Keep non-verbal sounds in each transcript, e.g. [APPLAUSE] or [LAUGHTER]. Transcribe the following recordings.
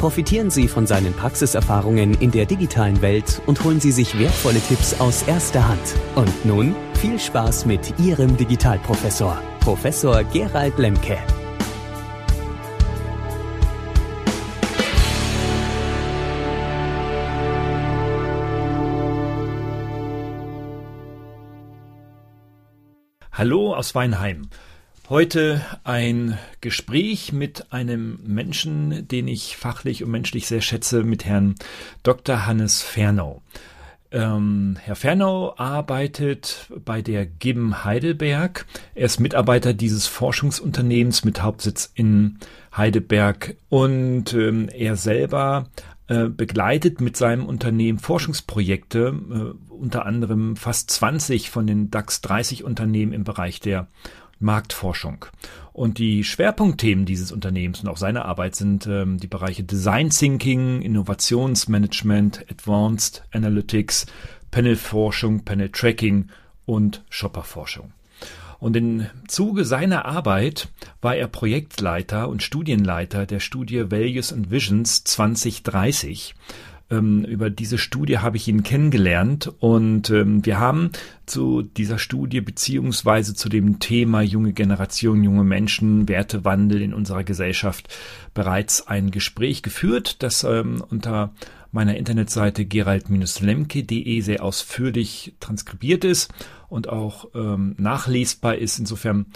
Profitieren Sie von seinen Praxiserfahrungen in der digitalen Welt und holen Sie sich wertvolle Tipps aus erster Hand. Und nun viel Spaß mit Ihrem Digitalprofessor, Professor Gerald Lemke. Hallo aus Weinheim. Heute ein Gespräch mit einem Menschen, den ich fachlich und menschlich sehr schätze, mit Herrn Dr. Hannes Fernau. Ähm, Herr Fernau arbeitet bei der GIM Heidelberg. Er ist Mitarbeiter dieses Forschungsunternehmens mit Hauptsitz in Heidelberg und ähm, er selber äh, begleitet mit seinem Unternehmen Forschungsprojekte, äh, unter anderem fast 20 von den DAX 30 Unternehmen im Bereich der Marktforschung. Und die Schwerpunktthemen dieses Unternehmens und auch seiner Arbeit sind ähm, die Bereiche Design Thinking, Innovationsmanagement, Advanced Analytics, Panelforschung, Panel Tracking und Shopperforschung. Und im Zuge seiner Arbeit war er Projektleiter und Studienleiter der Studie Values and Visions 2030 ähm, über diese Studie habe ich ihn kennengelernt und ähm, wir haben zu dieser Studie beziehungsweise zu dem Thema junge Generation, junge Menschen, Wertewandel in unserer Gesellschaft bereits ein Gespräch geführt, das ähm, unter meiner Internetseite gerald-lemke.de sehr ausführlich transkribiert ist und auch ähm, nachlesbar ist. Insofern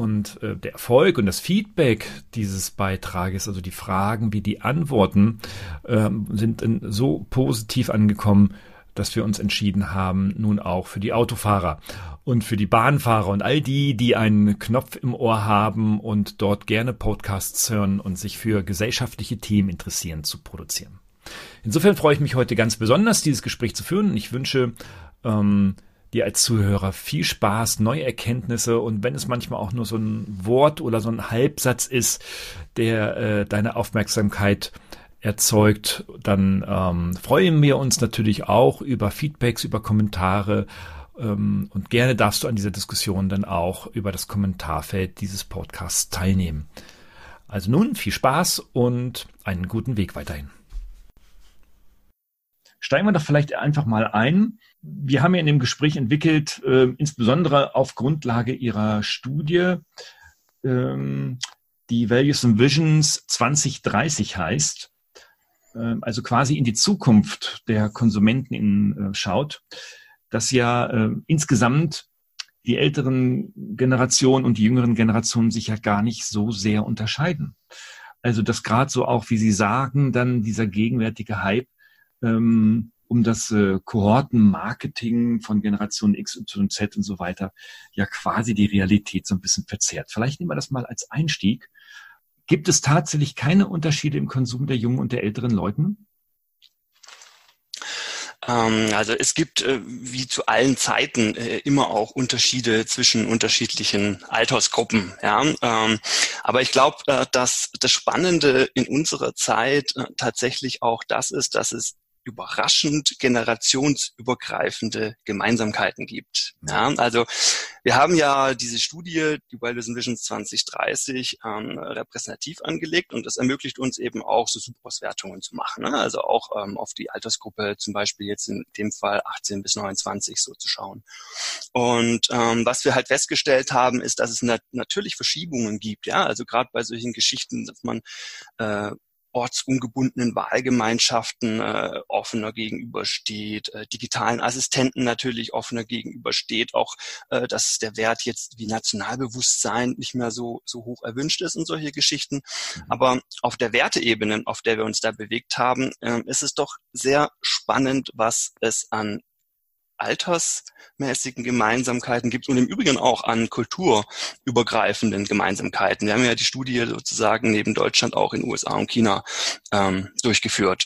und äh, der Erfolg und das Feedback dieses Beitrages, also die Fragen wie die Antworten, äh, sind so positiv angekommen, dass wir uns entschieden haben, nun auch für die Autofahrer und für die Bahnfahrer und all die, die einen Knopf im Ohr haben und dort gerne Podcasts hören und sich für gesellschaftliche Themen interessieren, zu produzieren. Insofern freue ich mich heute ganz besonders, dieses Gespräch zu führen. Ich wünsche ähm, dir als Zuhörer viel Spaß, neue Erkenntnisse und wenn es manchmal auch nur so ein Wort oder so ein Halbsatz ist, der äh, deine Aufmerksamkeit erzeugt, dann ähm, freuen wir uns natürlich auch über Feedbacks, über Kommentare ähm, und gerne darfst du an dieser Diskussion dann auch über das Kommentarfeld dieses Podcasts teilnehmen. Also nun viel Spaß und einen guten Weg weiterhin. Steigen wir doch vielleicht einfach mal ein wir haben ja in dem Gespräch entwickelt, äh, insbesondere auf Grundlage Ihrer Studie, ähm, die Values and Visions 2030 heißt, äh, also quasi in die Zukunft der Konsumenten in, äh, schaut, dass ja äh, insgesamt die älteren Generationen und die jüngeren Generationen sich ja gar nicht so sehr unterscheiden. Also dass gerade so auch, wie Sie sagen, dann dieser gegenwärtige Hype ähm, um das äh, Kohortenmarketing von Generation X, Y, Z und so weiter ja quasi die Realität so ein bisschen verzerrt. Vielleicht nehmen wir das mal als Einstieg. Gibt es tatsächlich keine Unterschiede im Konsum der jungen und der älteren Leuten? Ähm, also es gibt äh, wie zu allen Zeiten äh, immer auch Unterschiede zwischen unterschiedlichen Altersgruppen. Ja? Ähm, aber ich glaube, äh, dass das Spannende in unserer Zeit tatsächlich auch das ist, dass es überraschend generationsübergreifende Gemeinsamkeiten gibt. Ja, also wir haben ja diese Studie, die Wilders Vision 2030, ähm, repräsentativ angelegt und das ermöglicht uns eben auch so Subauswertungen zu machen. Ne? Also auch ähm, auf die Altersgruppe zum Beispiel jetzt in dem Fall 18 bis 29 so zu schauen. Und ähm, was wir halt festgestellt haben, ist, dass es nat natürlich Verschiebungen gibt. Ja, also gerade bei solchen Geschichten, dass man äh, ortsungebundenen Wahlgemeinschaften äh, offener gegenübersteht, äh, digitalen Assistenten natürlich offener gegenübersteht, auch äh, dass der Wert jetzt wie Nationalbewusstsein nicht mehr so, so hoch erwünscht ist und solche Geschichten. Mhm. Aber auf der Werteebene, auf der wir uns da bewegt haben, äh, ist es doch sehr spannend, was es an altersmäßigen Gemeinsamkeiten gibt und im Übrigen auch an kulturübergreifenden Gemeinsamkeiten. Wir haben ja die Studie sozusagen neben Deutschland auch in USA und China ähm, durchgeführt.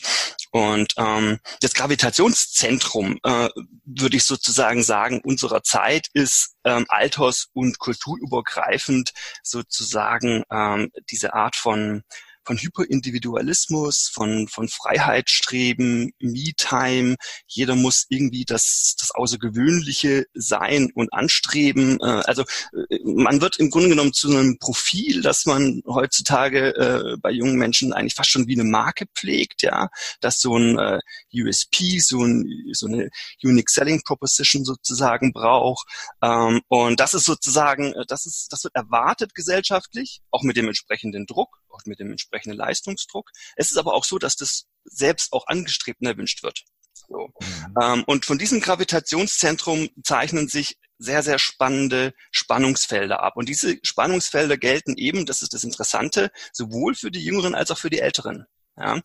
Und ähm, das Gravitationszentrum, äh, würde ich sozusagen sagen, unserer Zeit ist ähm, alters- und kulturübergreifend sozusagen ähm, diese Art von von Hyperindividualismus, von, von Freiheitsstreben, Me-Time. Jeder muss irgendwie das, das Außergewöhnliche sein und anstreben. Äh, also äh, man wird im Grunde genommen zu einem Profil, das man heutzutage äh, bei jungen Menschen eigentlich fast schon wie eine Marke pflegt, ja, dass so ein USP, so, ein, so eine Unique Selling Proposition sozusagen braucht. Ähm, und das ist sozusagen, das ist, das wird erwartet gesellschaftlich, auch mit dem entsprechenden Druck auch mit dem entsprechenden Leistungsdruck. Es ist aber auch so, dass das selbst auch angestrebt und erwünscht wird. So. Mhm. Ähm, und von diesem Gravitationszentrum zeichnen sich sehr, sehr spannende Spannungsfelder ab. Und diese Spannungsfelder gelten eben, das ist das Interessante, sowohl für die Jüngeren als auch für die Älteren. Ja,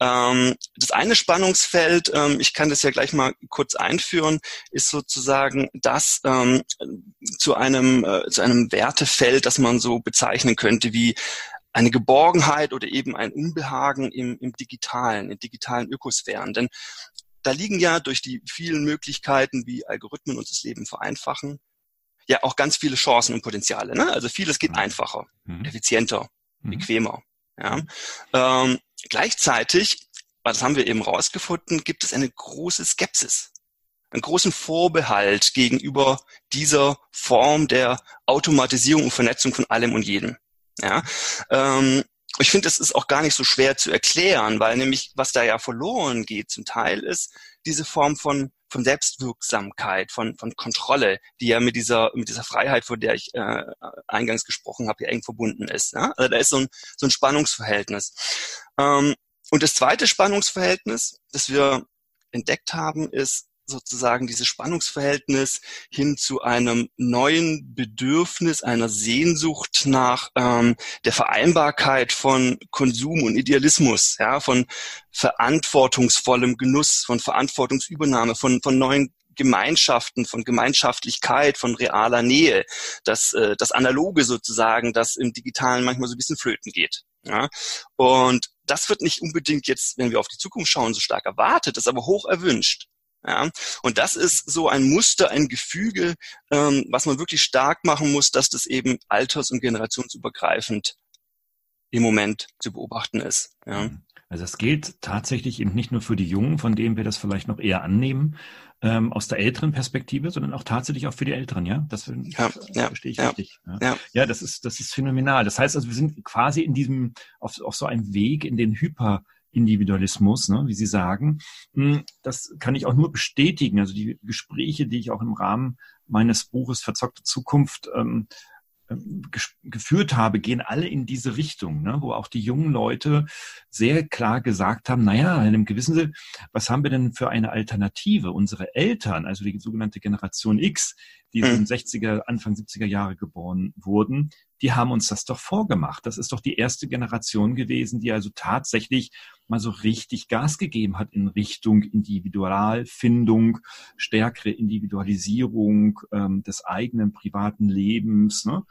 ähm, das eine Spannungsfeld, ähm, ich kann das ja gleich mal kurz einführen, ist sozusagen das ähm, zu einem äh, zu einem Wertefeld, das man so bezeichnen könnte wie eine Geborgenheit oder eben ein Unbehagen im, im digitalen, in digitalen Ökosphären. Denn da liegen ja durch die vielen Möglichkeiten, wie Algorithmen uns das Leben vereinfachen, ja auch ganz viele Chancen und Potenziale. Ne? Also vieles geht mhm. einfacher, mhm. effizienter, mhm. bequemer. Ja? Ähm, gleichzeitig, das haben wir eben rausgefunden, gibt es eine große Skepsis einen großen Vorbehalt gegenüber dieser Form der Automatisierung und Vernetzung von allem und jedem. Ja, ähm, ich finde, es ist auch gar nicht so schwer zu erklären, weil nämlich, was da ja verloren geht zum Teil, ist diese Form von von Selbstwirksamkeit, von, von Kontrolle, die ja mit dieser, mit dieser Freiheit, vor der ich äh, eingangs gesprochen habe, ja eng verbunden ist. Ja? Also da ist so ein, so ein Spannungsverhältnis. Ähm, und das zweite Spannungsverhältnis, das wir entdeckt haben, ist sozusagen dieses Spannungsverhältnis hin zu einem neuen Bedürfnis, einer Sehnsucht nach ähm, der Vereinbarkeit von Konsum und Idealismus, ja, von verantwortungsvollem Genuss, von Verantwortungsübernahme, von, von neuen Gemeinschaften, von Gemeinschaftlichkeit, von realer Nähe, das, äh, das Analoge sozusagen, das im Digitalen manchmal so ein bisschen flöten geht. Ja? Und das wird nicht unbedingt jetzt, wenn wir auf die Zukunft schauen, so stark erwartet, ist aber hoch erwünscht. Ja, und das ist so ein Muster, ein Gefüge, ähm, was man wirklich stark machen muss, dass das eben alters- und generationsübergreifend im Moment zu beobachten ist. Ja. Mhm. Also es gilt tatsächlich eben nicht nur für die Jungen, von denen wir das vielleicht noch eher annehmen, ähm, aus der älteren Perspektive, sondern auch tatsächlich auch für die Älteren, ja? Das, ja, das ja, verstehe ich ja, richtig. Ja. ja. Ja. das ist, das ist phänomenal. Das heißt also, wir sind quasi in diesem, auf, auf so einem Weg in den Hyper, Individualismus, ne, wie Sie sagen. Hm, das kann ich auch nur bestätigen. Also die Gespräche, die ich auch im Rahmen meines Buches Verzockte Zukunft ähm, ähm geführt habe, gehen alle in diese Richtung, ne, wo auch die jungen Leute sehr klar gesagt haben, naja, in einem gewissen Sinne, was haben wir denn für eine Alternative? Unsere Eltern, also die sogenannte Generation X, die mhm. in den 60er, Anfang 70er Jahre geboren wurden, die haben uns das doch vorgemacht. Das ist doch die erste Generation gewesen, die also tatsächlich mal so richtig Gas gegeben hat in Richtung Individualfindung, stärkere Individualisierung ähm, des eigenen privaten Lebens. Ne?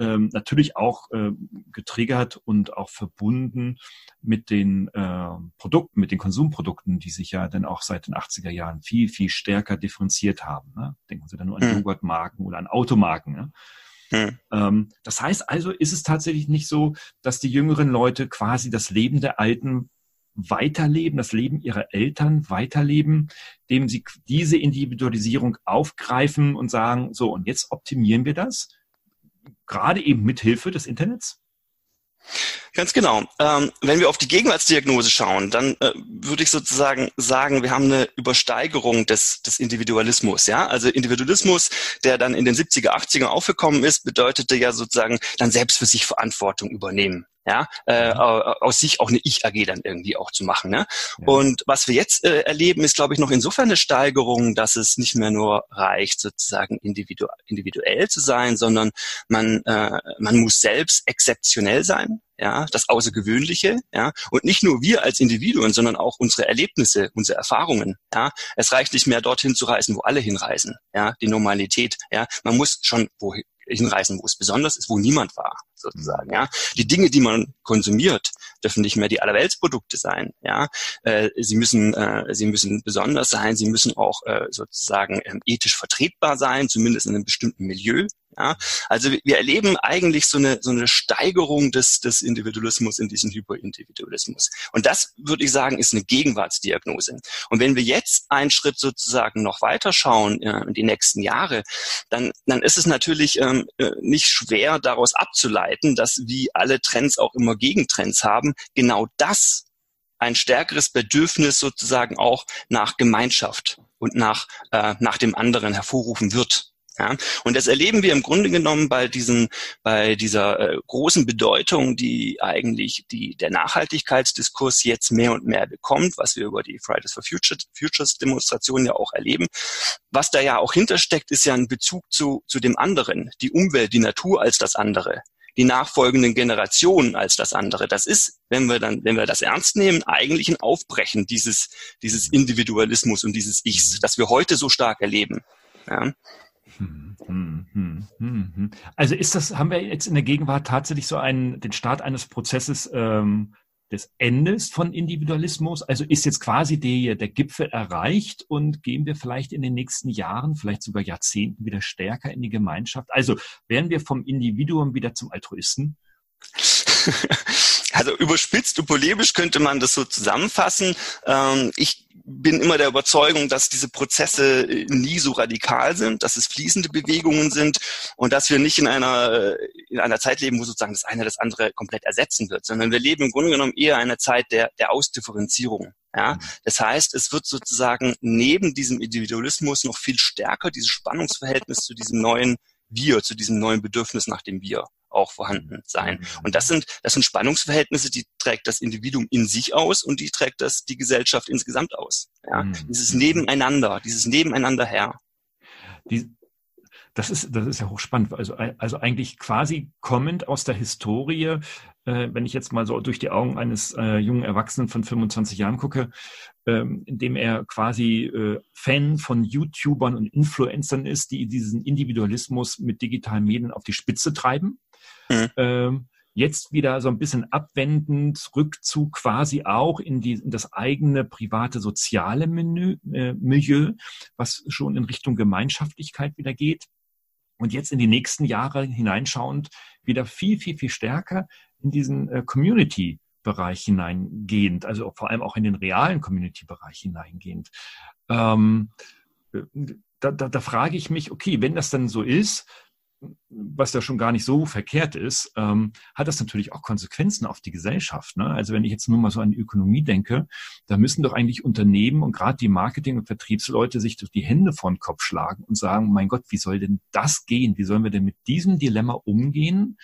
Ähm, natürlich auch äh, getriggert und auch verbunden mit den äh, Produkten, mit den Konsumprodukten, die sich ja dann auch seit den 80er Jahren viel, viel stärker differenziert haben. Ne? Denken Sie dann nur an mhm. Joghurtmarken oder an Automarken. Ne? Hm. Ähm, das heißt also, ist es tatsächlich nicht so, dass die jüngeren Leute quasi das Leben der Alten weiterleben, das Leben ihrer Eltern weiterleben, dem sie diese Individualisierung aufgreifen und sagen, so, und jetzt optimieren wir das, gerade eben mit Hilfe des Internets? Ganz genau. Ähm, wenn wir auf die Gegenwartsdiagnose schauen, dann äh, würde ich sozusagen sagen, wir haben eine Übersteigerung des, des Individualismus. Ja, also Individualismus, der dann in den 70er, 80er aufgekommen ist, bedeutete ja sozusagen dann selbst für sich Verantwortung übernehmen. Ja, äh, mhm. aus sich auch eine Ich-AG dann irgendwie auch zu machen. Ne? Ja. Und was wir jetzt äh, erleben, ist, glaube ich, noch insofern eine Steigerung, dass es nicht mehr nur reicht, sozusagen individu individuell zu sein, sondern man, äh, man muss selbst exzeptionell sein, ja, das Außergewöhnliche, ja, und nicht nur wir als Individuen, sondern auch unsere Erlebnisse, unsere Erfahrungen, ja. Es reicht nicht mehr dorthin zu reisen, wo alle hinreisen, ja, die Normalität, ja. Man muss schon wohin, hinreisen, wo es besonders ist, wo niemand war, sozusagen. Ja, die Dinge, die man konsumiert, dürfen nicht mehr die Allerweltsprodukte sein. Ja, äh, sie müssen, äh, sie müssen besonders sein. Sie müssen auch äh, sozusagen ähm, ethisch vertretbar sein, zumindest in einem bestimmten Milieu. Ja, also wir erleben eigentlich so eine, so eine Steigerung des, des Individualismus in diesen Hyperindividualismus. Und das, würde ich sagen, ist eine Gegenwartsdiagnose. Und wenn wir jetzt einen Schritt sozusagen noch weiter schauen äh, in die nächsten Jahre, dann, dann ist es natürlich ähm, äh, nicht schwer daraus abzuleiten, dass wie alle Trends auch immer Gegentrends haben, genau das ein stärkeres Bedürfnis sozusagen auch nach Gemeinschaft und nach, äh, nach dem anderen hervorrufen wird. Ja, und das erleben wir im Grunde genommen bei diesen, bei dieser äh, großen Bedeutung, die eigentlich die, der Nachhaltigkeitsdiskurs jetzt mehr und mehr bekommt, was wir über die Fridays for Future, Futures Demonstration ja auch erleben. Was da ja auch hintersteckt, ist ja ein Bezug zu, zu dem anderen, die Umwelt, die Natur als das andere die nachfolgenden Generationen als das andere. Das ist, wenn wir dann, wenn wir das ernst nehmen, eigentlich ein Aufbrechen dieses, dieses Individualismus und dieses Ichs, das wir heute so stark erleben. Ja. Hm, hm, hm, also ist das, haben wir jetzt in der Gegenwart tatsächlich so einen, den Start eines Prozesses ähm, des Endes von Individualismus? Also ist jetzt quasi der, der Gipfel erreicht und gehen wir vielleicht in den nächsten Jahren, vielleicht sogar Jahrzehnten wieder stärker in die Gemeinschaft? Also werden wir vom Individuum wieder zum Altruisten? [LAUGHS] Also überspitzt und polemisch könnte man das so zusammenfassen. Ähm, ich bin immer der Überzeugung, dass diese Prozesse äh, nie so radikal sind, dass es fließende Bewegungen sind und dass wir nicht in einer, äh, in einer Zeit leben, wo sozusagen das eine das andere komplett ersetzen wird, sondern wir leben im Grunde genommen eher eine Zeit der, der Ausdifferenzierung. Ja, mhm. das heißt, es wird sozusagen neben diesem Individualismus noch viel stärker dieses Spannungsverhältnis zu diesem neuen Wir, zu diesem neuen Bedürfnis nach dem Wir auch vorhanden mhm. sein. Mhm. Und das sind, das sind Spannungsverhältnisse, die trägt das Individuum in sich aus und die trägt das die Gesellschaft insgesamt aus. Ja? Mhm. Dieses Nebeneinander, dieses Nebeneinander her. Die, das ist, das ist ja hochspannend. Also, also eigentlich quasi kommend aus der Historie, äh, wenn ich jetzt mal so durch die Augen eines äh, jungen Erwachsenen von 25 Jahren gucke, ähm, indem er quasi äh, Fan von YouTubern und Influencern ist, die diesen Individualismus mit digitalen Medien auf die Spitze treiben. Mhm. Ähm, jetzt wieder so ein bisschen abwendend, Rückzug quasi auch in, die, in das eigene private soziale Menü, äh, Milieu, was schon in Richtung Gemeinschaftlichkeit wieder geht. Und jetzt in die nächsten Jahre hineinschauend wieder viel, viel, viel stärker in diesen äh, Community-Bereich hineingehend, also vor allem auch in den realen Community-Bereich hineingehend. Ähm, äh, da, da, da frage ich mich, okay, wenn das dann so ist, was ja schon gar nicht so verkehrt ist, ähm, hat das natürlich auch Konsequenzen auf die Gesellschaft. Ne? Also wenn ich jetzt nur mal so an die Ökonomie denke, da müssen doch eigentlich Unternehmen und gerade die Marketing- und Vertriebsleute sich durch die Hände vor den Kopf schlagen und sagen, mein Gott, wie soll denn das gehen? Wie sollen wir denn mit diesem Dilemma umgehen?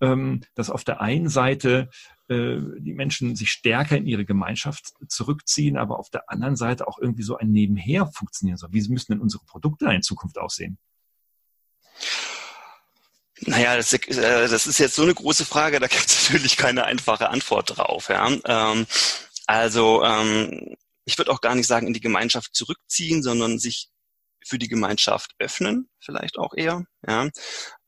Ähm, dass auf der einen Seite äh, die Menschen sich stärker in ihre Gemeinschaft zurückziehen, aber auf der anderen Seite auch irgendwie so ein Nebenher funktionieren soll. Wie müssen denn unsere Produkte in Zukunft aussehen? Naja, das, äh, das ist jetzt so eine große Frage, da gibt es [LAUGHS] natürlich keine einfache Antwort drauf. Ja? Ähm, also ähm, ich würde auch gar nicht sagen, in die Gemeinschaft zurückziehen, sondern sich für die Gemeinschaft öffnen, vielleicht auch eher. Ja?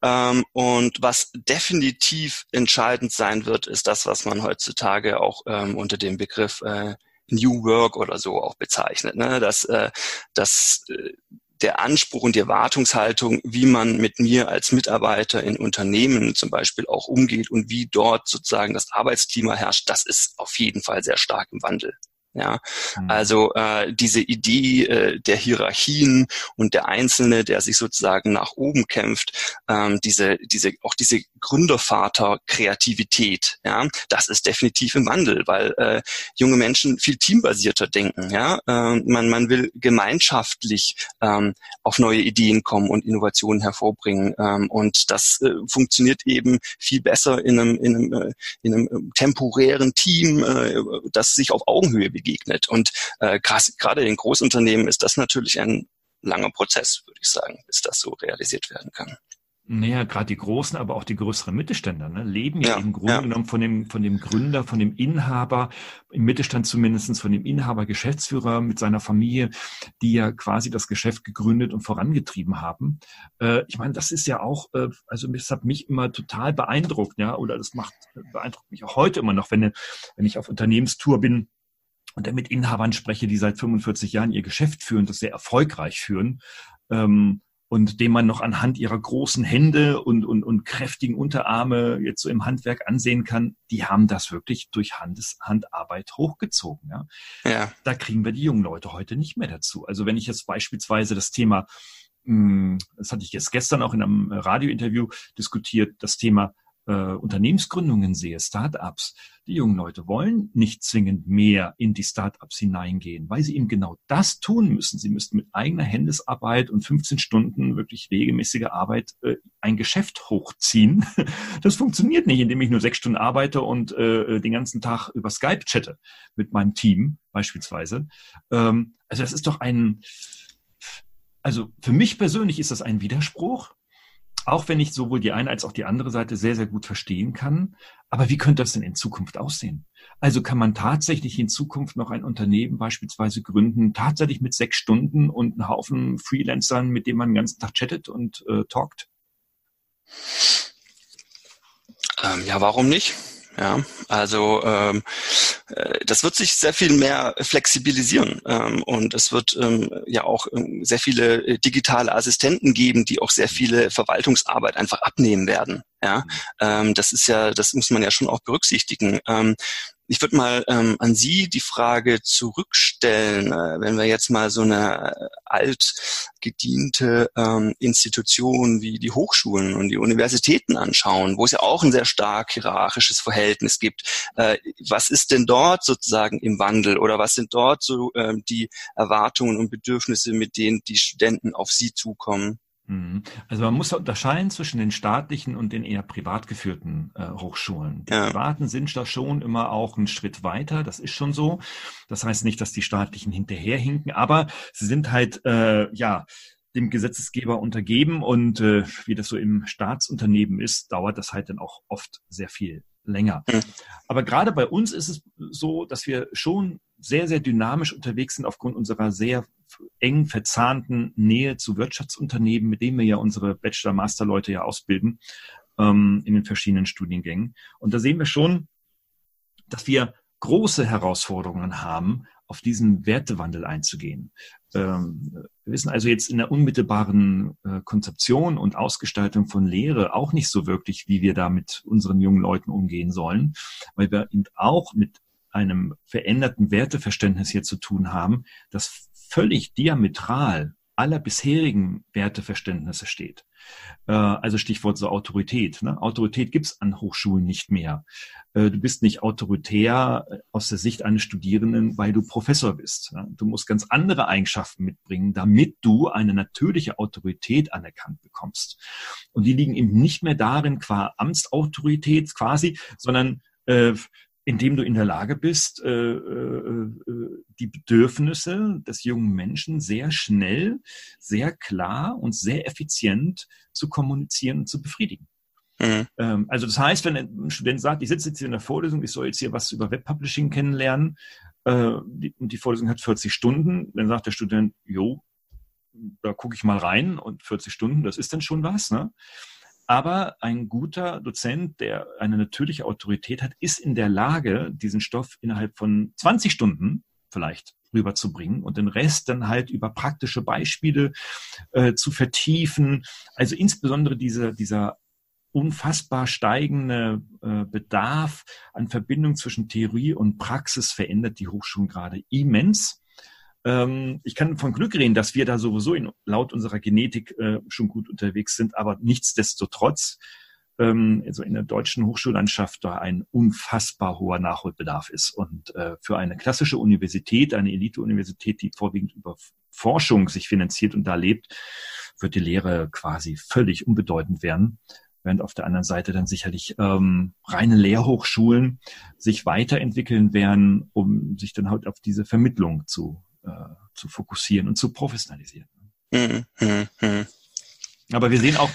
Ähm, und was definitiv entscheidend sein wird, ist das, was man heutzutage auch ähm, unter dem Begriff äh, New Work oder so auch bezeichnet. Ne? Dass, äh, dass äh, der Anspruch und die Erwartungshaltung, wie man mit mir als Mitarbeiter in Unternehmen zum Beispiel auch umgeht und wie dort sozusagen das Arbeitsklima herrscht, das ist auf jeden Fall sehr stark im Wandel. Ja, mhm. also äh, diese Idee äh, der Hierarchien und der Einzelne, der sich sozusagen nach oben kämpft, ähm, diese, diese, auch diese Gründervater-Kreativität. Ja, das ist definitiv im Wandel, weil äh, junge Menschen viel teambasierter denken. Ja, äh, man man will gemeinschaftlich ähm, auf neue Ideen kommen und Innovationen hervorbringen. Ähm, und das äh, funktioniert eben viel besser in einem in einem, äh, in einem äh, temporären Team, äh, das sich auf Augenhöhe begegnet. Und äh, gerade in Großunternehmen ist das natürlich ein langer Prozess, würde ich sagen, bis das so realisiert werden kann. Naja, gerade die großen, aber auch die größeren Mittelständler ne, leben ja, ja im Grunde ja. genommen von dem, von dem Gründer, von dem Inhaber, im Mittelstand zumindestens von dem Inhaber, Geschäftsführer mit seiner Familie, die ja quasi das Geschäft gegründet und vorangetrieben haben. Äh, ich meine, das ist ja auch, äh, also das hat mich immer total beeindruckt, ja, oder das macht, beeindruckt mich auch heute immer noch, wenn, wenn ich auf Unternehmenstour bin und dann mit Inhabern spreche, die seit 45 Jahren ihr Geschäft führen, das sehr erfolgreich führen. Ähm, und dem man noch anhand ihrer großen Hände und, und, und kräftigen Unterarme jetzt so im Handwerk ansehen kann, die haben das wirklich durch Handes, Handarbeit hochgezogen. Ja? ja. Da kriegen wir die jungen Leute heute nicht mehr dazu. Also wenn ich jetzt beispielsweise das Thema, hm, das hatte ich jetzt gestern auch in einem Radiointerview diskutiert, das Thema äh, Unternehmensgründungen sehe, Startups, die jungen Leute wollen nicht zwingend mehr in die Startups hineingehen, weil sie eben genau das tun müssen. Sie müssen mit eigener Händesarbeit und 15 Stunden wirklich regelmäßige Arbeit äh, ein Geschäft hochziehen. [LAUGHS] Das funktioniert nicht, indem ich nur sechs Stunden arbeite und äh, den ganzen Tag über Skype chatte mit meinem Team beispielsweise. Ähm, also das ist doch ein, also für mich persönlich ist das ein Widerspruch auch wenn ich sowohl die eine als auch die andere Seite sehr, sehr gut verstehen kann. Aber wie könnte das denn in Zukunft aussehen? Also kann man tatsächlich in Zukunft noch ein Unternehmen beispielsweise gründen, tatsächlich mit sechs Stunden und einem Haufen Freelancern, mit denen man den ganzen Tag chattet und äh, talkt? Ähm, ja, warum nicht? Ja, also ähm, äh, das wird sich sehr viel mehr flexibilisieren ähm, und es wird ähm, ja auch ähm, sehr viele äh, digitale Assistenten geben, die auch sehr viele Verwaltungsarbeit einfach abnehmen werden. Ja, mhm. ähm, das ist ja, das muss man ja schon auch berücksichtigen. Ähm, ich würde mal ähm, an Sie die Frage zurückstellen, äh, wenn wir jetzt mal so eine äh, altgediente ähm, Institution wie die Hochschulen und die Universitäten anschauen, wo es ja auch ein sehr stark hierarchisches Verhältnis gibt. Äh, was ist denn dort sozusagen im Wandel oder was sind dort so ähm, die Erwartungen und Bedürfnisse, mit denen die Studenten auf Sie zukommen? Mhm. Also man muss unterscheiden zwischen den staatlichen und den eher privat geführten äh, Hochschulen. Die ja. privaten sind da schon immer auch einen Schritt weiter, das ist schon so. Das heißt nicht, dass die staatlichen hinterherhinken, aber sie sind halt äh, ja dem Gesetzesgeber untergeben und äh, wie das so im Staatsunternehmen ist, dauert das halt dann auch oft sehr viel länger. Mhm. Aber gerade bei uns ist es so, dass wir schon sehr, sehr dynamisch unterwegs sind aufgrund unserer sehr eng verzahnten Nähe zu Wirtschaftsunternehmen, mit denen wir ja unsere Bachelor-Master-Leute ja ausbilden ähm, in den verschiedenen Studiengängen. Und da sehen wir schon, dass wir große Herausforderungen haben, auf diesen Wertewandel einzugehen. Ähm, wir wissen also jetzt in der unmittelbaren äh, Konzeption und Ausgestaltung von Lehre auch nicht so wirklich, wie wir da mit unseren jungen Leuten umgehen sollen, weil wir eben auch mit einem veränderten Werteverständnis hier zu tun haben, das völlig diametral aller bisherigen Werteverständnisse steht. Äh, also Stichwort so Autorität. Ne? Autorität gibt's an Hochschulen nicht mehr. Äh, du bist nicht autoritär äh, aus der Sicht eines Studierenden, weil du Professor bist. Ne? Du musst ganz andere Eigenschaften mitbringen, damit du eine natürliche Autorität anerkannt bekommst. Und die liegen eben nicht mehr darin, qua Amtsautorität quasi, sondern äh, indem du in der Lage bist, äh, äh, äh, die Bedürfnisse des jungen Menschen sehr schnell, sehr klar und sehr effizient zu kommunizieren und zu befriedigen. Mhm. Ähm, also das heißt, wenn ein Student sagt, ich sitze jetzt hier in der Vorlesung, ich soll jetzt hier was über Webpublishing kennenlernen äh, die, und die Vorlesung hat 40 Stunden, dann sagt der Student, jo, da gucke ich mal rein und 40 Stunden, das ist dann schon was. Ne? Aber ein guter Dozent, der eine natürliche Autorität hat, ist in der Lage, diesen Stoff innerhalb von 20 Stunden vielleicht rüberzubringen und den Rest dann halt über praktische Beispiele äh, zu vertiefen. Also insbesondere diese, dieser unfassbar steigende äh, Bedarf an Verbindung zwischen Theorie und Praxis verändert die Hochschulen gerade immens. Ähm, ich kann von Glück reden, dass wir da sowieso in, laut unserer Genetik äh, schon gut unterwegs sind, aber nichtsdestotrotz ähm, also in der deutschen Hochschullandschaft da ein unfassbar hoher Nachholbedarf ist. Und äh, für eine klassische Universität, eine Elite-Universität, die vorwiegend über Forschung sich finanziert und da lebt, wird die Lehre quasi völlig unbedeutend werden. Während auf der anderen Seite dann sicherlich ähm, reine Lehrhochschulen sich weiterentwickeln werden, um sich dann halt auf diese Vermittlung zu, äh, zu fokussieren und zu professionalisieren. Mhm, mh, mh. Aber wir sehen auch,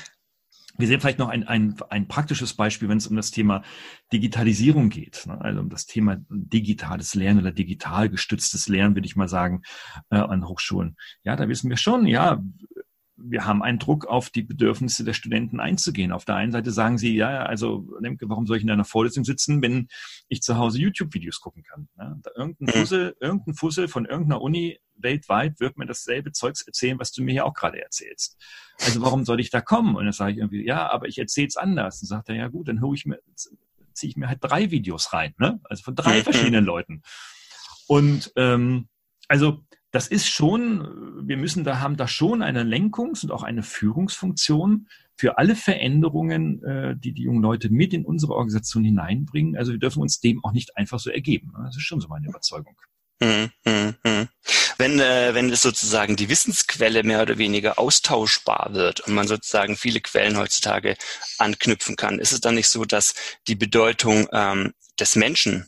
wir sehen vielleicht noch ein, ein, ein praktisches Beispiel, wenn es um das Thema Digitalisierung geht. Ne? Also um das Thema digitales Lernen oder digital gestütztes Lernen, würde ich mal sagen, äh, an Hochschulen. Ja, da wissen wir schon, ja, wir haben einen Druck auf die Bedürfnisse der Studenten einzugehen. Auf der einen Seite sagen sie, ja, also warum soll ich in einer Vorlesung sitzen, wenn ich zu Hause YouTube-Videos gucken kann? Ja, irgendein, mhm. Fussel, irgendein Fussel von irgendeiner Uni weltweit wird mir dasselbe Zeugs erzählen, was du mir hier auch gerade erzählst. Also warum soll ich da kommen? Und dann sage ich irgendwie, ja, aber ich erzähle es anders. Und sagt er, ja gut, dann hole ich mir, ziehe ich mir halt drei Videos rein, ne? Also von drei mhm. verschiedenen Leuten. Und ähm, also das ist schon, wir müssen da haben da schon eine Lenkungs- und auch eine Führungsfunktion für alle Veränderungen, äh, die die jungen Leute mit in unsere Organisation hineinbringen. Also wir dürfen uns dem auch nicht einfach so ergeben. Das ist schon so meine Überzeugung. Hm, hm, hm. Wenn, äh, wenn es sozusagen die Wissensquelle mehr oder weniger austauschbar wird und man sozusagen viele Quellen heutzutage anknüpfen kann, ist es dann nicht so, dass die Bedeutung ähm, des Menschen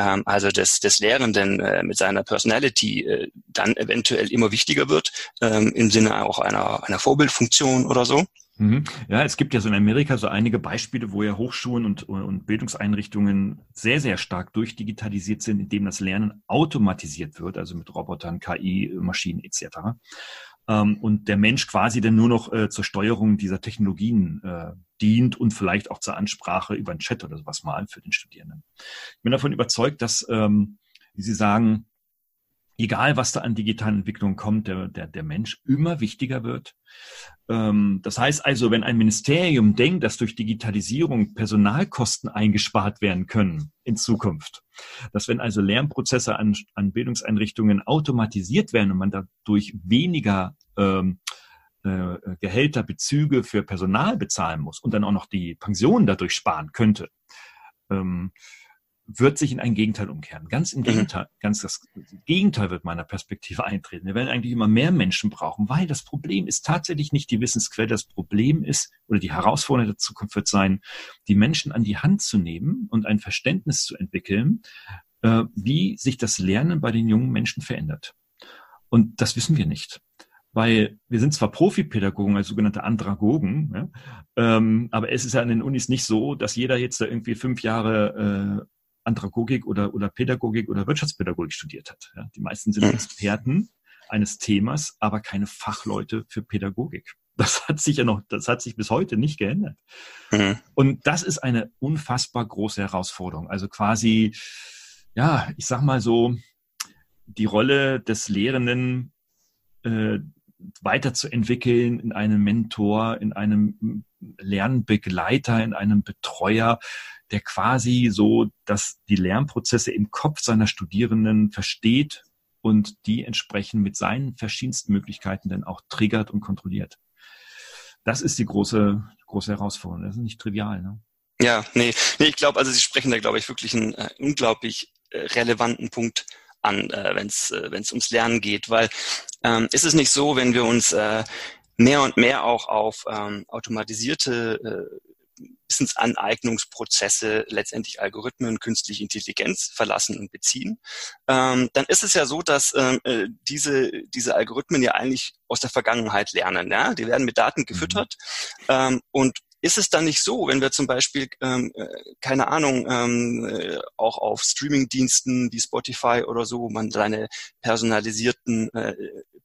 ähm, also des, des Lehrenden äh, mit seiner Personality äh, dann eventuell immer wichtiger wird, ähm, im Sinne auch einer, einer Vorbildfunktion oder so. Mhm. Ja, es gibt ja so in Amerika so einige Beispiele, wo ja Hochschulen und, und Bildungseinrichtungen sehr, sehr stark durchdigitalisiert sind, indem das Lernen automatisiert wird, also mit Robotern, KI, Maschinen etc ähm, und der Mensch quasi dann nur noch äh, zur Steuerung dieser Technologien äh, dient und vielleicht auch zur Ansprache über einen Chat oder sowas mal für den Studierenden. Ich bin davon überzeugt, dass, ähm, wie Sie sagen, egal was da an digitalen Entwicklungen kommt, der, der, der Mensch immer wichtiger wird. Ähm, das heißt also, wenn ein Ministerium denkt, dass durch Digitalisierung Personalkosten eingespart werden können in Zukunft, dass wenn also Lernprozesse an, an Bildungseinrichtungen automatisiert werden und man dadurch weniger ähm, äh, Gehälter, Bezüge für Personal bezahlen muss und dann auch noch die Pensionen dadurch sparen könnte, ähm, wird sich in ein Gegenteil umkehren. Ganz im mhm. Gegenteil, ganz das Gegenteil wird meiner Perspektive eintreten. Wir werden eigentlich immer mehr Menschen brauchen, weil das Problem ist tatsächlich nicht die Wissensquelle. Das Problem ist, oder die Herausforderung der Zukunft wird sein, die Menschen an die Hand zu nehmen und ein Verständnis zu entwickeln, äh, wie sich das Lernen bei den jungen Menschen verändert. Und das wissen wir nicht weil wir sind zwar Profipädagogen als sogenannte Andragogen, ja, ähm, aber es ist ja an den Unis nicht so, dass jeder jetzt da irgendwie fünf Jahre äh, Andragogik oder, oder Pädagogik oder Wirtschaftspädagogik studiert hat. Ja. Die meisten sind. Experten eines Themas, aber keine Fachleute für Pädagogik. Das hat sich ja noch, das hat sich bis heute nicht geändert. Mhm. Und das ist eine unfassbar große Herausforderung. Also quasi, ja, ich sag mal so, die Rolle des Lehrenden äh, weiterzuentwickeln in einem Mentor, in einem Lernbegleiter, in einem Betreuer, der quasi so, dass die Lernprozesse im Kopf seiner Studierenden versteht und die entsprechend mit seinen verschiedensten Möglichkeiten dann auch triggert und kontrolliert. Das ist die große, große Herausforderung. Das ist nicht trivial. Ne? Ja, nee, nee ich glaube, also Sie sprechen da, glaube ich, wirklich einen äh, unglaublich äh, relevanten Punkt an, äh, wenn es äh, wenn's ums Lernen geht, weil ähm, ist es nicht so, wenn wir uns äh, mehr und mehr auch auf ähm, automatisierte äh, Wissensaneignungsprozesse, letztendlich Algorithmen, künstliche Intelligenz verlassen und beziehen, ähm, dann ist es ja so, dass ähm, äh, diese, diese Algorithmen ja eigentlich aus der Vergangenheit lernen. Ja? Die werden mit Daten gefüttert mhm. ähm, und ist es dann nicht so, wenn wir zum Beispiel, ähm, äh, keine Ahnung, ähm, äh, auch auf Streamingdiensten wie Spotify oder so, wo man seine personalisierten äh,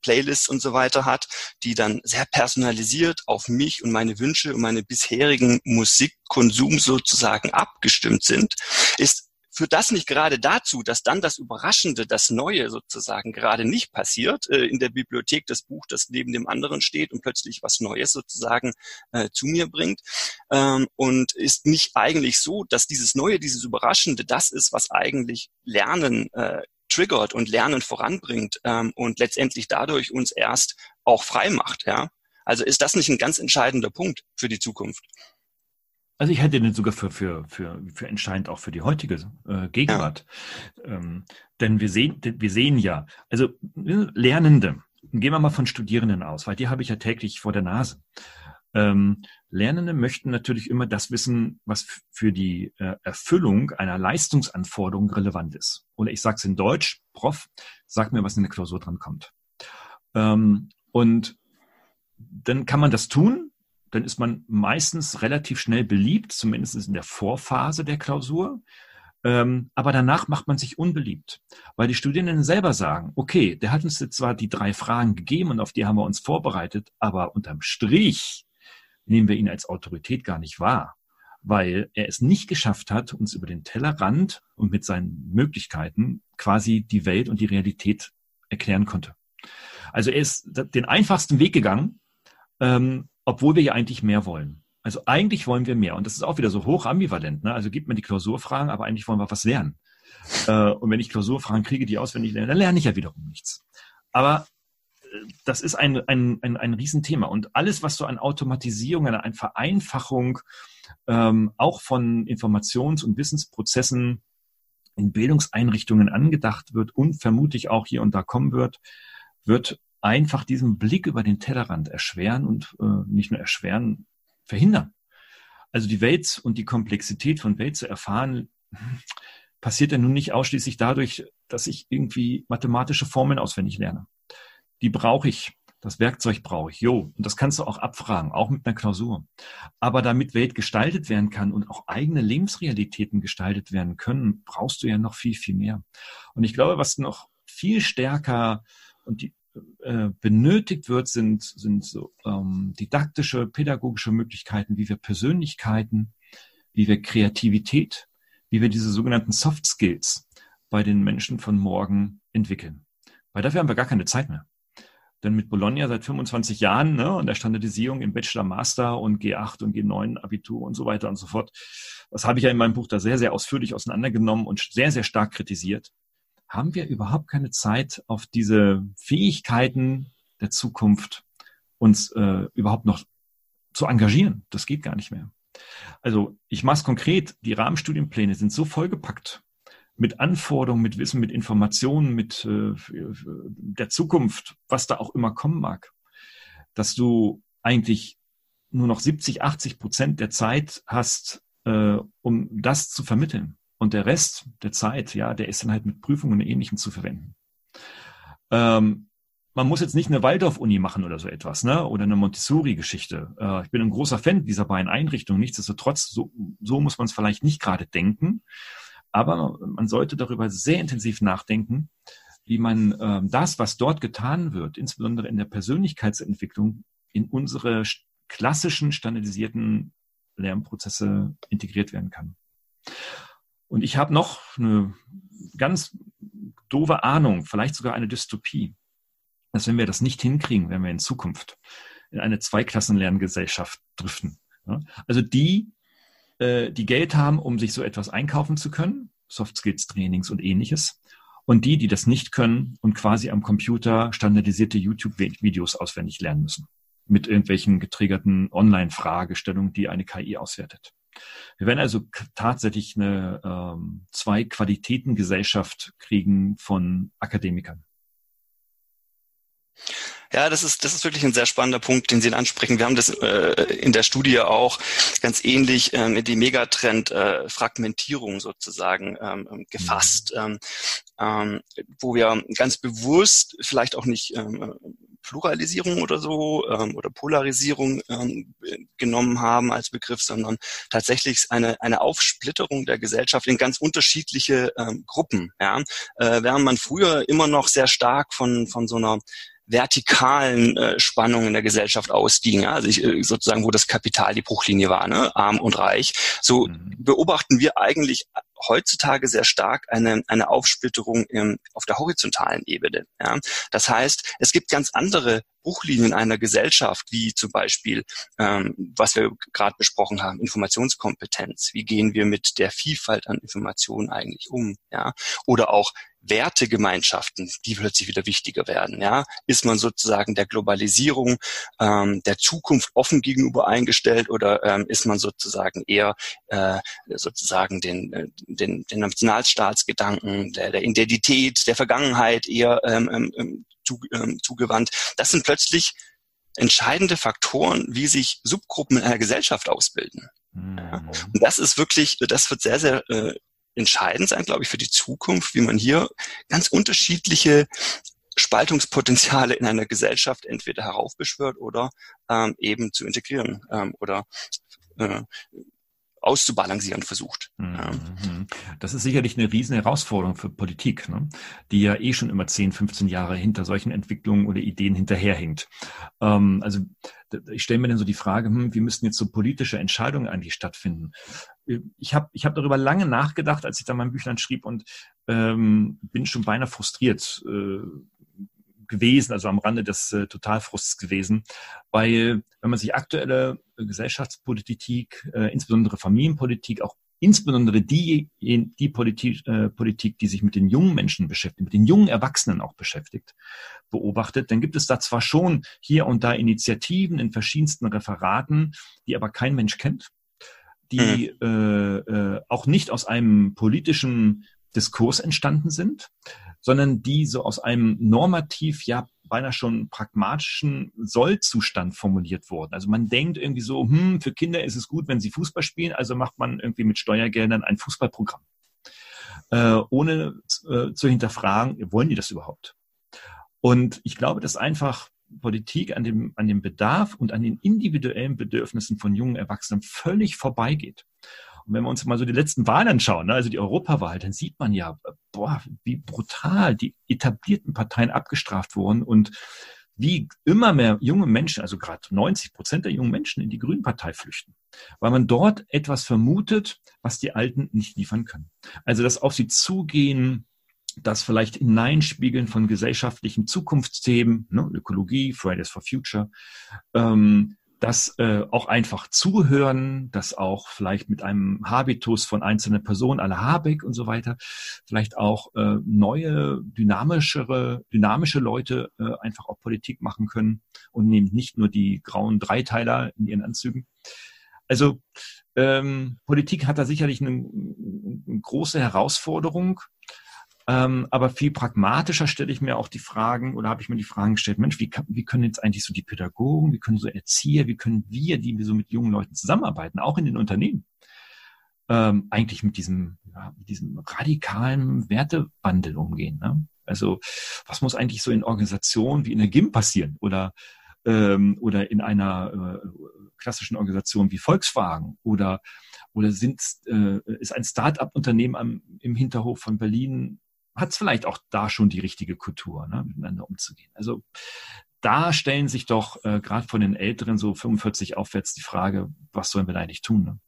Playlists und so weiter hat, die dann sehr personalisiert auf mich und meine Wünsche und meine bisherigen Musikkonsum sozusagen abgestimmt sind, ist führt das nicht gerade dazu, dass dann das Überraschende, das Neue sozusagen gerade nicht passiert, äh, in der Bibliothek das Buch, das neben dem anderen steht und plötzlich was Neues sozusagen äh, zu mir bringt? Ähm, und ist nicht eigentlich so, dass dieses Neue, dieses Überraschende, das ist, was eigentlich Lernen äh, triggert und Lernen voranbringt ähm, und letztendlich dadurch uns erst auch frei macht, ja? Also ist das nicht ein ganz entscheidender Punkt für die Zukunft? Also ich hätte den sogar für, für, für, für entscheidend auch für die heutige äh, Gegenwart. Ja. Ähm, denn wir sehen, wir sehen ja, also äh, Lernende, gehen wir mal von Studierenden aus, weil die habe ich ja täglich vor der Nase. Ähm, Lernende möchten natürlich immer das wissen, was für die äh, Erfüllung einer Leistungsanforderung relevant ist. Oder ich sage es in Deutsch, Prof, sag mir, was in der Klausur dran kommt. Ähm, und dann kann man das tun, dann ist man meistens relativ schnell beliebt, zumindest in der Vorphase der Klausur. Ähm, aber danach macht man sich unbeliebt, weil die Studierenden selber sagen, okay, der hat uns jetzt zwar die drei Fragen gegeben und auf die haben wir uns vorbereitet, aber unterm Strich nehmen wir ihn als Autorität gar nicht wahr, weil er es nicht geschafft hat, uns über den Tellerrand und mit seinen Möglichkeiten quasi die Welt und die Realität erklären konnte. Also er ist den einfachsten Weg gegangen, ähm, obwohl wir ja eigentlich mehr wollen. Also eigentlich wollen wir mehr. Und das ist auch wieder so hoch ambivalent. Ne? Also gibt man die Klausurfragen, aber eigentlich wollen wir was lernen. Äh, und wenn ich Klausurfragen kriege, die auswendig lerne, dann lerne ich ja wiederum nichts. Aber das ist ein, ein, ein, ein Riesenthema. Und alles, was so an Automatisierung, an Vereinfachung ähm, auch von Informations- und Wissensprozessen in Bildungseinrichtungen angedacht wird und vermutlich auch hier und da kommen wird, wird einfach diesen Blick über den Tellerrand erschweren und äh, nicht nur erschweren, verhindern. Also die Welt und die Komplexität von Welt zu erfahren, passiert ja nun nicht ausschließlich dadurch, dass ich irgendwie mathematische Formeln auswendig lerne. Die brauche ich. Das Werkzeug brauche ich. Jo. Und das kannst du auch abfragen, auch mit einer Klausur. Aber damit Welt gestaltet werden kann und auch eigene Lebensrealitäten gestaltet werden können, brauchst du ja noch viel, viel mehr. Und ich glaube, was noch viel stärker und die, äh, benötigt wird, sind, sind so ähm, didaktische, pädagogische Möglichkeiten, wie wir Persönlichkeiten, wie wir Kreativität, wie wir diese sogenannten Soft Skills bei den Menschen von morgen entwickeln. Weil dafür haben wir gar keine Zeit mehr. Denn mit Bologna seit 25 Jahren ne, und der Standardisierung im Bachelor, Master und G8 und G9 Abitur und so weiter und so fort, das habe ich ja in meinem Buch da sehr, sehr ausführlich auseinandergenommen und sehr, sehr stark kritisiert haben wir überhaupt keine Zeit, auf diese Fähigkeiten der Zukunft uns äh, überhaupt noch zu engagieren. Das geht gar nicht mehr. Also ich mache es konkret, die Rahmenstudienpläne sind so vollgepackt mit Anforderungen, mit Wissen, mit Informationen, mit äh, der Zukunft, was da auch immer kommen mag, dass du eigentlich nur noch 70, 80 Prozent der Zeit hast, äh, um das zu vermitteln. Und der Rest der Zeit, ja, der ist dann halt mit Prüfungen und Ähnlichem zu verwenden. Ähm, man muss jetzt nicht eine Waldorf-Uni machen oder so etwas, ne? Oder eine Montessori-Geschichte. Äh, ich bin ein großer Fan dieser beiden Einrichtungen. Nichtsdestotrotz, so, so muss man es vielleicht nicht gerade denken. Aber man sollte darüber sehr intensiv nachdenken, wie man äh, das, was dort getan wird, insbesondere in der Persönlichkeitsentwicklung, in unsere klassischen standardisierten Lernprozesse integriert werden kann. Und ich habe noch eine ganz doofe Ahnung, vielleicht sogar eine Dystopie, dass wenn wir das nicht hinkriegen, wenn wir in Zukunft in eine Zweiklassenlerngesellschaft driften. Ja? Also die, äh, die Geld haben, um sich so etwas einkaufen zu können, Soft Skills Trainings und ähnliches, und die, die das nicht können und quasi am Computer standardisierte YouTube-Videos auswendig lernen müssen. Mit irgendwelchen getriggerten Online-Fragestellungen, die eine KI auswertet. Wir werden also tatsächlich eine ähm, Zwei-Qualitäten-Gesellschaft kriegen von Akademikern. Ja, das ist, das ist wirklich ein sehr spannender Punkt, den Sie ansprechen. Wir haben das äh, in der Studie auch ganz ähnlich ähm, die Megatrend äh, Fragmentierung sozusagen ähm, ähm gefasst, mhm. ähm, ähm, wo wir ganz bewusst vielleicht auch nicht ähm, Pluralisierung oder so ähm, oder Polarisierung ähm, genommen haben als Begriff, sondern tatsächlich eine, eine Aufsplitterung der Gesellschaft in ganz unterschiedliche ähm, Gruppen. Ja? Äh, während man früher immer noch sehr stark von, von so einer vertikalen äh, Spannungen in der Gesellschaft ausging, ja? also ich, äh, sozusagen, wo das Kapital die Bruchlinie war, ne? arm und reich. So mhm. beobachten wir eigentlich heutzutage sehr stark eine, eine Aufsplitterung im, auf der horizontalen Ebene. Ja? Das heißt, es gibt ganz andere Bruchlinien einer Gesellschaft, wie zum Beispiel, ähm, was wir gerade besprochen haben, Informationskompetenz. Wie gehen wir mit der Vielfalt an Informationen eigentlich um? Ja? Oder auch Wertegemeinschaften, die plötzlich wieder wichtiger werden. Ja, ist man sozusagen der Globalisierung ähm, der Zukunft offen gegenüber eingestellt oder ähm, ist man sozusagen eher äh, sozusagen den, äh, den, den Nationalstaatsgedanken der, der Identität der Vergangenheit eher ähm, ähm, ähm zu, ähm, zugewandt? Das sind plötzlich entscheidende Faktoren, wie sich Subgruppen in einer Gesellschaft ausbilden. Mhm. Und das ist wirklich, das wird sehr, sehr äh, entscheidend sein, glaube ich, für die Zukunft, wie man hier ganz unterschiedliche Spaltungspotenziale in einer Gesellschaft entweder heraufbeschwört oder ähm, eben zu integrieren ähm, oder äh, auszubalancieren versucht. Mhm. Das ist sicherlich eine riesen Herausforderung für Politik, ne? die ja eh schon immer 10, 15 Jahre hinter solchen Entwicklungen oder Ideen hinterherhinkt. Ähm, also ich stelle mir dann so die Frage, hm, wie müssten jetzt so politische Entscheidungen eigentlich stattfinden? Ich habe ich hab darüber lange nachgedacht, als ich da mein Büchlein schrieb und ähm, bin schon beinahe frustriert. Äh, gewesen, also am Rande des äh, Totalfrusts gewesen, weil wenn man sich aktuelle äh, Gesellschaftspolitik, äh, insbesondere Familienpolitik, auch insbesondere die, die Politik, äh, Politik, die sich mit den jungen Menschen beschäftigt, mit den jungen Erwachsenen auch beschäftigt, beobachtet, dann gibt es da zwar schon hier und da Initiativen in verschiedensten Referaten, die aber kein Mensch kennt, die mhm. äh, äh, auch nicht aus einem politischen Diskurs entstanden sind, sondern die so aus einem normativ, ja, beinahe schon pragmatischen Sollzustand formuliert wurden. Also man denkt irgendwie so, hm, für Kinder ist es gut, wenn sie Fußball spielen, also macht man irgendwie mit Steuergeldern ein Fußballprogramm. Äh, ohne äh, zu hinterfragen, wollen die das überhaupt? Und ich glaube, dass einfach Politik an dem, an dem Bedarf und an den individuellen Bedürfnissen von jungen Erwachsenen völlig vorbeigeht. Und wenn wir uns mal so die letzten Wahlen anschauen, ne, also die Europawahl, dann sieht man ja, boah, wie brutal die etablierten Parteien abgestraft wurden und wie immer mehr junge Menschen, also gerade 90 Prozent der jungen Menschen in die Grünen-Partei flüchten, weil man dort etwas vermutet, was die Alten nicht liefern können. Also das auf sie zugehen, das vielleicht Hineinspiegeln von gesellschaftlichen Zukunftsthemen, ne, Ökologie, Fridays for Future, ähm, das äh, auch einfach zuhören, das auch vielleicht mit einem Habitus von einzelnen Personen, aller Habeck und so weiter, vielleicht auch äh, neue, dynamischere, dynamische Leute äh, einfach auch Politik machen können und nehmen nicht nur die grauen Dreiteiler in ihren Anzügen. Also ähm, Politik hat da sicherlich eine, eine große Herausforderung. Ähm, aber viel pragmatischer stelle ich mir auch die Fragen oder habe ich mir die Fragen gestellt, Mensch, wie, wie können jetzt eigentlich so die Pädagogen, wie können so Erzieher, wie können wir, die wir so mit jungen Leuten zusammenarbeiten, auch in den Unternehmen, ähm, eigentlich mit diesem, ja, mit diesem radikalen Wertewandel umgehen. Ne? Also was muss eigentlich so in Organisationen wie in der GIM passieren oder ähm, oder in einer äh, klassischen Organisation wie Volkswagen oder oder sind, äh, ist ein Start-up-Unternehmen im Hinterhof von Berlin hat es vielleicht auch da schon die richtige Kultur, ne, miteinander umzugehen. Also da stellen sich doch äh, gerade von den Älteren so 45 aufwärts die Frage, was sollen wir da eigentlich tun? Ne?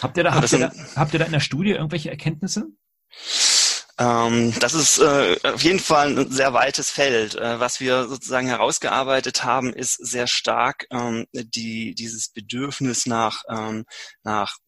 Habt, ihr da, habt, ihr da, habt ihr da in der Studie irgendwelche Erkenntnisse? Ähm, das ist äh, auf jeden Fall ein sehr weites Feld. Äh, was wir sozusagen herausgearbeitet haben, ist sehr stark ähm, die, dieses Bedürfnis nach, ähm, nach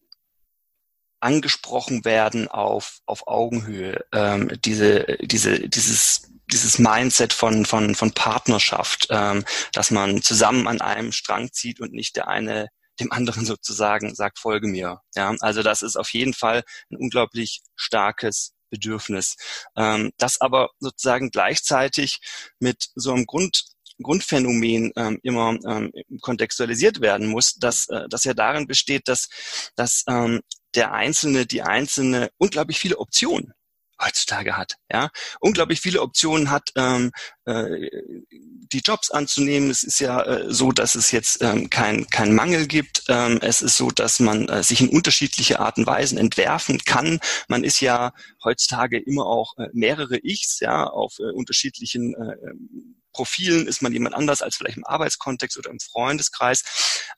angesprochen werden auf, auf Augenhöhe. Ähm, diese, diese, dieses, dieses Mindset von, von, von Partnerschaft, ähm, dass man zusammen an einem Strang zieht und nicht der eine dem anderen sozusagen sagt, folge mir. Ja, also das ist auf jeden Fall ein unglaublich starkes Bedürfnis, ähm, das aber sozusagen gleichzeitig mit so einem Grund Grundphänomen ähm, immer ähm, kontextualisiert werden muss, dass äh, das ja darin besteht, dass, dass ähm, der Einzelne, die Einzelne unglaublich viele Optionen heutzutage hat. Ja, unglaublich viele Optionen hat, ähm, äh, die Jobs anzunehmen. Es ist ja äh, so, dass es jetzt ähm, kein kein Mangel gibt. Ähm, es ist so, dass man äh, sich in unterschiedliche Arten und Weisen entwerfen kann. Man ist ja heutzutage immer auch äh, mehrere Ichs, ja, auf äh, unterschiedlichen äh, Profilen ist man jemand anders als vielleicht im Arbeitskontext oder im Freundeskreis.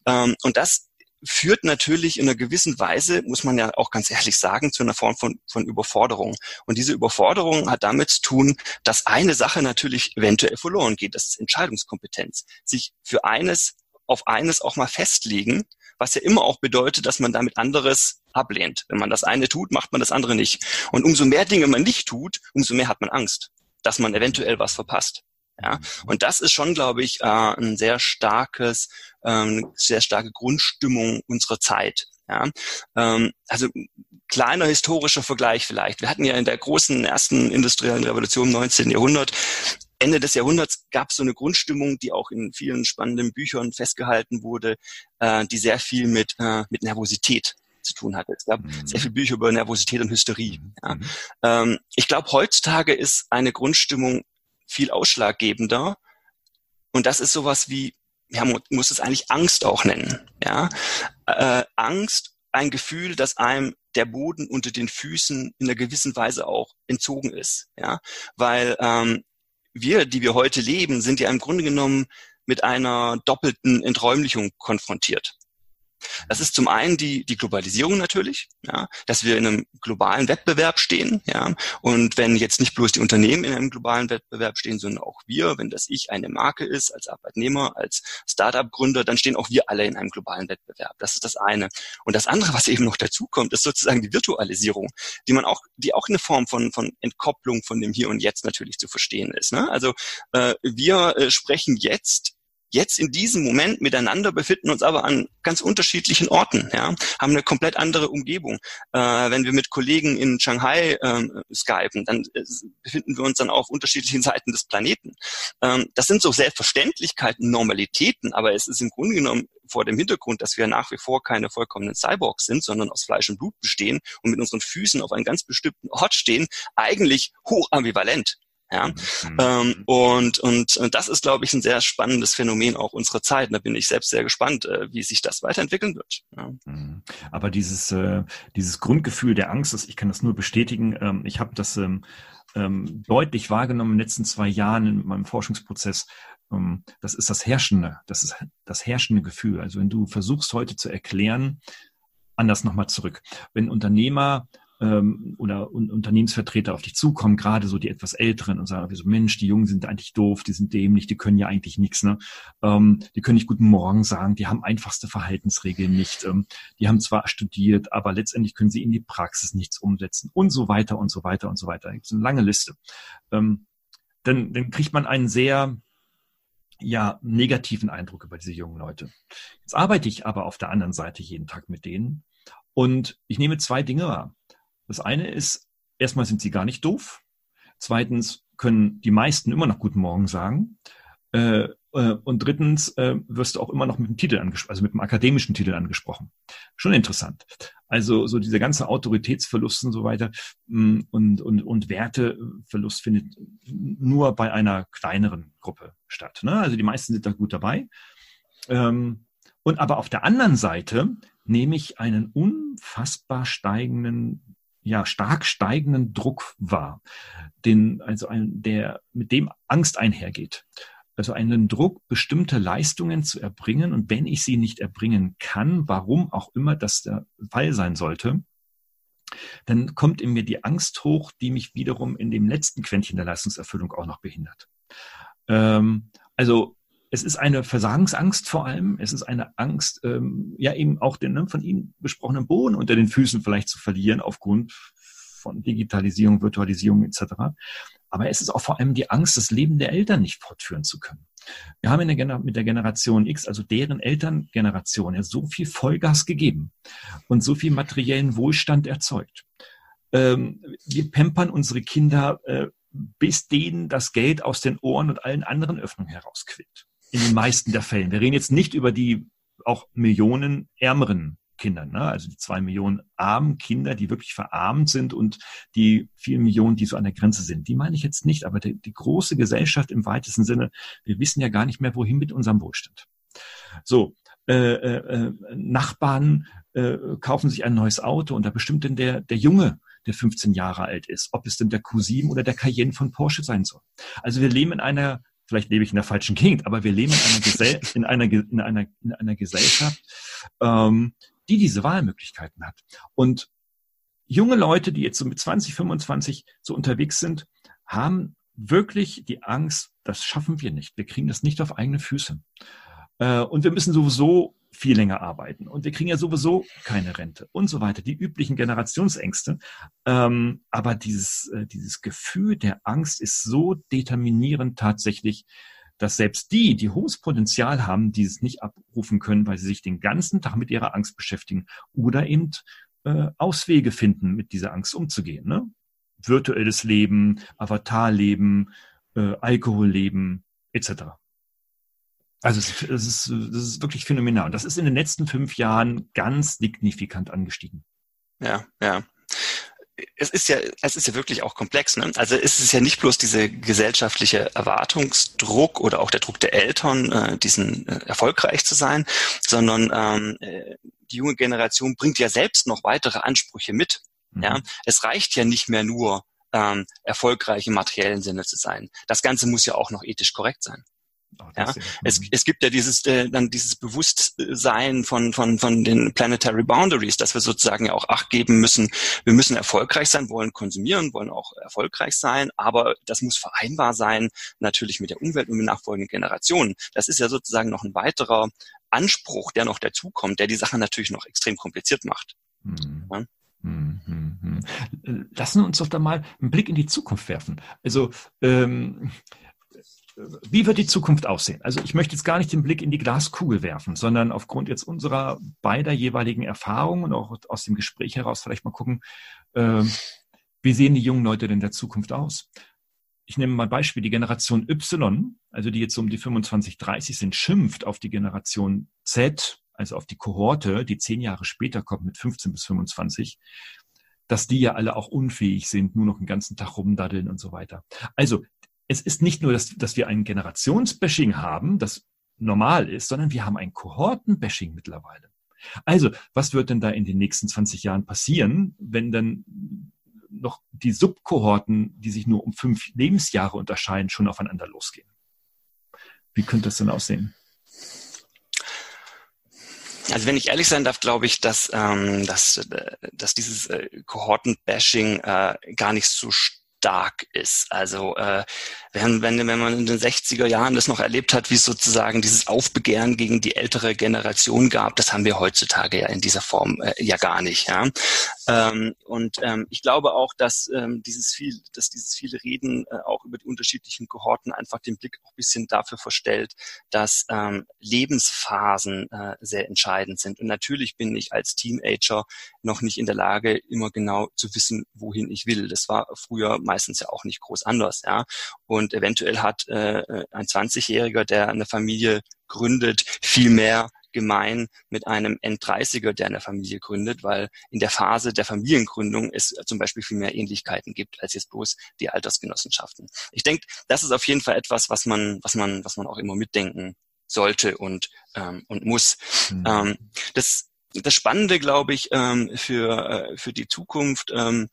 Ähm, und das führt natürlich in einer gewissen Weise, muss man ja auch ganz ehrlich sagen, zu einer Form von, von Überforderung. Und diese Überforderung hat damit zu tun, dass eine Sache natürlich eventuell verloren geht. Das ist Entscheidungskompetenz. Sich für eines, auf eines auch mal festlegen, was ja immer auch bedeutet, dass man damit anderes ablehnt. Wenn man das eine tut, macht man das andere nicht. Und umso mehr Dinge man nicht tut, umso mehr hat man Angst, dass man eventuell was verpasst. Ja, und das ist schon, glaube ich, äh, ein sehr starkes, ähm, sehr starke Grundstimmung unserer Zeit. Ja, ähm, also kleiner historischer Vergleich vielleicht. Wir hatten ja in der großen ersten industriellen Revolution im 19. Jahrhundert Ende des Jahrhunderts gab es so eine Grundstimmung, die auch in vielen spannenden Büchern festgehalten wurde, äh, die sehr viel mit, äh, mit Nervosität zu tun hatte. Es gab mhm. sehr viele Bücher über Nervosität und Hysterie. Mhm. Ja. Mhm. Ähm, ich glaube, heutzutage ist eine Grundstimmung viel ausschlaggebender. Und das ist sowas wie, ja, muss es eigentlich Angst auch nennen. Ja? Äh, Angst, ein Gefühl, dass einem der Boden unter den Füßen in einer gewissen Weise auch entzogen ist. Ja? Weil ähm, wir, die wir heute leben, sind ja im Grunde genommen mit einer doppelten Enträumlichung konfrontiert. Das ist zum einen die, die Globalisierung natürlich, ja, dass wir in einem globalen Wettbewerb stehen, ja, und wenn jetzt nicht bloß die Unternehmen in einem globalen Wettbewerb stehen, sondern auch wir, wenn das ich eine Marke ist, als Arbeitnehmer, als Startup-Gründer, dann stehen auch wir alle in einem globalen Wettbewerb. Das ist das eine. Und das andere, was eben noch dazu kommt, ist sozusagen die Virtualisierung, die man auch, die auch eine Form von, von Entkopplung von dem Hier und Jetzt natürlich zu verstehen ist. Ne? Also äh, wir äh, sprechen jetzt jetzt in diesem Moment miteinander, befinden uns aber an ganz unterschiedlichen Orten, ja, haben eine komplett andere Umgebung. Äh, wenn wir mit Kollegen in Shanghai ähm, skypen, dann äh, befinden wir uns dann auf unterschiedlichen Seiten des Planeten. Ähm, das sind so Selbstverständlichkeiten, Normalitäten, aber es ist im Grunde genommen vor dem Hintergrund, dass wir nach wie vor keine vollkommenen Cyborgs sind, sondern aus Fleisch und Blut bestehen und mit unseren Füßen auf einem ganz bestimmten Ort stehen, eigentlich hoch ambivalent. Ja? Mhm. Ähm, und, und, und das ist, glaube ich, ein sehr spannendes Phänomen auch unserer Zeit. da bin ich selbst sehr gespannt, äh, wie sich das weiterentwickeln wird. Ja. Mhm. Aber dieses, äh, dieses Grundgefühl der Angst, ich kann das nur bestätigen. Ähm, ich habe das ähm, ähm, deutlich wahrgenommen in den letzten zwei Jahren in meinem Forschungsprozess. Ähm, das ist das herrschende, das ist das herrschende Gefühl. Also wenn du versuchst heute zu erklären, anders nochmal zurück. Wenn Unternehmer ähm, oder un Unternehmensvertreter auf dich zukommen, gerade so die etwas Älteren und sagen, so, Mensch, die Jungen sind eigentlich doof, die sind dämlich, die können ja eigentlich nichts, ne? Ähm, die können nicht Guten Morgen sagen, die haben einfachste Verhaltensregeln nicht, ähm, die haben zwar studiert, aber letztendlich können sie in die Praxis nichts umsetzen und so weiter und so weiter und so weiter. Da gibt eine lange Liste. Ähm, dann, dann kriegt man einen sehr ja, negativen Eindruck über diese jungen Leute. Jetzt arbeite ich aber auf der anderen Seite jeden Tag mit denen und ich nehme zwei Dinge wahr. Das eine ist, erstmal sind sie gar nicht doof. Zweitens können die meisten immer noch Guten Morgen sagen. Äh, äh, und drittens äh, wirst du auch immer noch mit dem Titel angesprochen, also mit dem akademischen Titel angesprochen. Schon interessant. Also so dieser ganze Autoritätsverlust und so weiter mm, und, und, und Werteverlust findet nur bei einer kleineren Gruppe statt. Ne? Also die meisten sind da gut dabei. Ähm, und aber auf der anderen Seite nehme ich einen unfassbar steigenden ja, stark steigenden Druck wahr, den, also ein, der, mit dem Angst einhergeht. Also einen Druck, bestimmte Leistungen zu erbringen und wenn ich sie nicht erbringen kann, warum auch immer das der Fall sein sollte, dann kommt in mir die Angst hoch, die mich wiederum in dem letzten Quäntchen der Leistungserfüllung auch noch behindert. Ähm, also es ist eine Versagensangst vor allem. Es ist eine Angst, ähm, ja eben auch den ne, von Ihnen besprochenen Boden unter den Füßen vielleicht zu verlieren aufgrund von Digitalisierung, Virtualisierung etc. Aber es ist auch vor allem die Angst, das Leben der Eltern nicht fortführen zu können. Wir haben der mit der Generation X, also deren Elterngeneration, ja so viel Vollgas gegeben und so viel materiellen Wohlstand erzeugt. Ähm, wir pampern unsere Kinder, äh, bis denen das Geld aus den Ohren und allen anderen Öffnungen herausquillt in den meisten der Fällen. Wir reden jetzt nicht über die auch Millionen ärmeren Kinder, ne? also die zwei Millionen armen Kinder, die wirklich verarmt sind und die vielen Millionen, die so an der Grenze sind. Die meine ich jetzt nicht, aber die, die große Gesellschaft im weitesten Sinne, wir wissen ja gar nicht mehr, wohin mit unserem Wohlstand. So, äh, äh, äh Nachbarn äh, kaufen sich ein neues Auto und da bestimmt denn der, der Junge, der 15 Jahre alt ist, ob es denn der Q7 oder der Cayenne von Porsche sein soll. Also wir leben in einer vielleicht lebe ich in der falschen Gegend, aber wir leben in einer, Gesell [LAUGHS] in einer, in einer, in einer Gesellschaft, ähm, die diese Wahlmöglichkeiten hat. Und junge Leute, die jetzt so mit 20, 25 so unterwegs sind, haben wirklich die Angst, das schaffen wir nicht. Wir kriegen das nicht auf eigene Füße. Äh, und wir müssen sowieso viel länger arbeiten und wir kriegen ja sowieso keine Rente und so weiter, die üblichen Generationsängste. Ähm, aber dieses, äh, dieses Gefühl der Angst ist so determinierend tatsächlich, dass selbst die, die hohes Potenzial haben, dieses nicht abrufen können, weil sie sich den ganzen Tag mit ihrer Angst beschäftigen oder eben äh, Auswege finden, mit dieser Angst umzugehen. Ne? Virtuelles Leben, Avatarleben, äh, Alkoholleben etc. Also es, es, ist, es ist wirklich phänomenal. Und das ist in den letzten fünf Jahren ganz signifikant angestiegen. Ja, ja es ist ja, es ist ja wirklich auch komplex. Ne? Also es ist ja nicht bloß diese gesellschaftliche Erwartungsdruck oder auch der Druck der Eltern, äh, diesen äh, erfolgreich zu sein, sondern ähm, äh, die junge Generation bringt ja selbst noch weitere Ansprüche mit. Mhm. Ja, es reicht ja nicht mehr nur ähm, erfolgreich im materiellen Sinne zu sein. Das Ganze muss ja auch noch ethisch korrekt sein. Ja, es, es gibt ja dieses äh, dann dieses Bewusstsein von von von den planetary boundaries, dass wir sozusagen ja auch Acht geben müssen. Wir müssen erfolgreich sein, wollen konsumieren, wollen auch erfolgreich sein, aber das muss vereinbar sein natürlich mit der Umwelt und mit nachfolgenden Generationen. Das ist ja sozusagen noch ein weiterer Anspruch, der noch dazukommt, der die Sache natürlich noch extrem kompliziert macht. Mhm. Ja? Hm, hm, hm. Lassen wir uns doch da mal einen Blick in die Zukunft werfen. Also ähm, wie wird die Zukunft aussehen? Also ich möchte jetzt gar nicht den Blick in die Glaskugel werfen, sondern aufgrund jetzt unserer beider jeweiligen Erfahrungen und auch aus dem Gespräch heraus vielleicht mal gucken, äh, wie sehen die jungen Leute denn der Zukunft aus? Ich nehme mal Beispiel, die Generation Y, also die jetzt um die 25, 30 sind, schimpft auf die Generation Z, also auf die Kohorte, die zehn Jahre später kommt mit 15 bis 25, dass die ja alle auch unfähig sind, nur noch den ganzen Tag rumdaddeln und so weiter. Also es ist nicht nur, dass, dass wir ein Generationsbashing haben, das normal ist, sondern wir haben ein Kohortenbashing mittlerweile. Also, was wird denn da in den nächsten 20 Jahren passieren, wenn dann noch die Subkohorten, die sich nur um fünf Lebensjahre unterscheiden, schon aufeinander losgehen? Wie könnte das denn aussehen? Also wenn ich ehrlich sein darf, glaube ich, dass, ähm, dass, äh, dass dieses äh, Kohortenbashing äh, gar nicht so stark ist. Also äh, wenn, wenn, wenn man in den 60er Jahren das noch erlebt hat, wie es sozusagen dieses Aufbegehren gegen die ältere Generation gab, das haben wir heutzutage ja in dieser Form äh, ja gar nicht. Ja? Ähm, und ähm, ich glaube auch, dass ähm, dieses viel, dass dieses viele Reden äh, auch über die unterschiedlichen Kohorten einfach den Blick auch ein bisschen dafür verstellt, dass ähm, Lebensphasen äh, sehr entscheidend sind. Und natürlich bin ich als Teenager noch nicht in der Lage, immer genau zu wissen, wohin ich will. Das war früher meistens ja auch nicht groß anders, ja. Und eventuell hat äh, ein 20-Jähriger, der eine Familie gründet, viel mehr gemein mit einem N30er, der eine Familie gründet, weil in der Phase der Familiengründung es zum Beispiel viel mehr Ähnlichkeiten gibt als jetzt bloß die Altersgenossenschaften. Ich denke, das ist auf jeden Fall etwas, was man, was man, was man auch immer mitdenken sollte und ähm, und muss. Mhm. Ähm, das das Spannende, glaube ich, ähm, für äh, für die Zukunft ähm,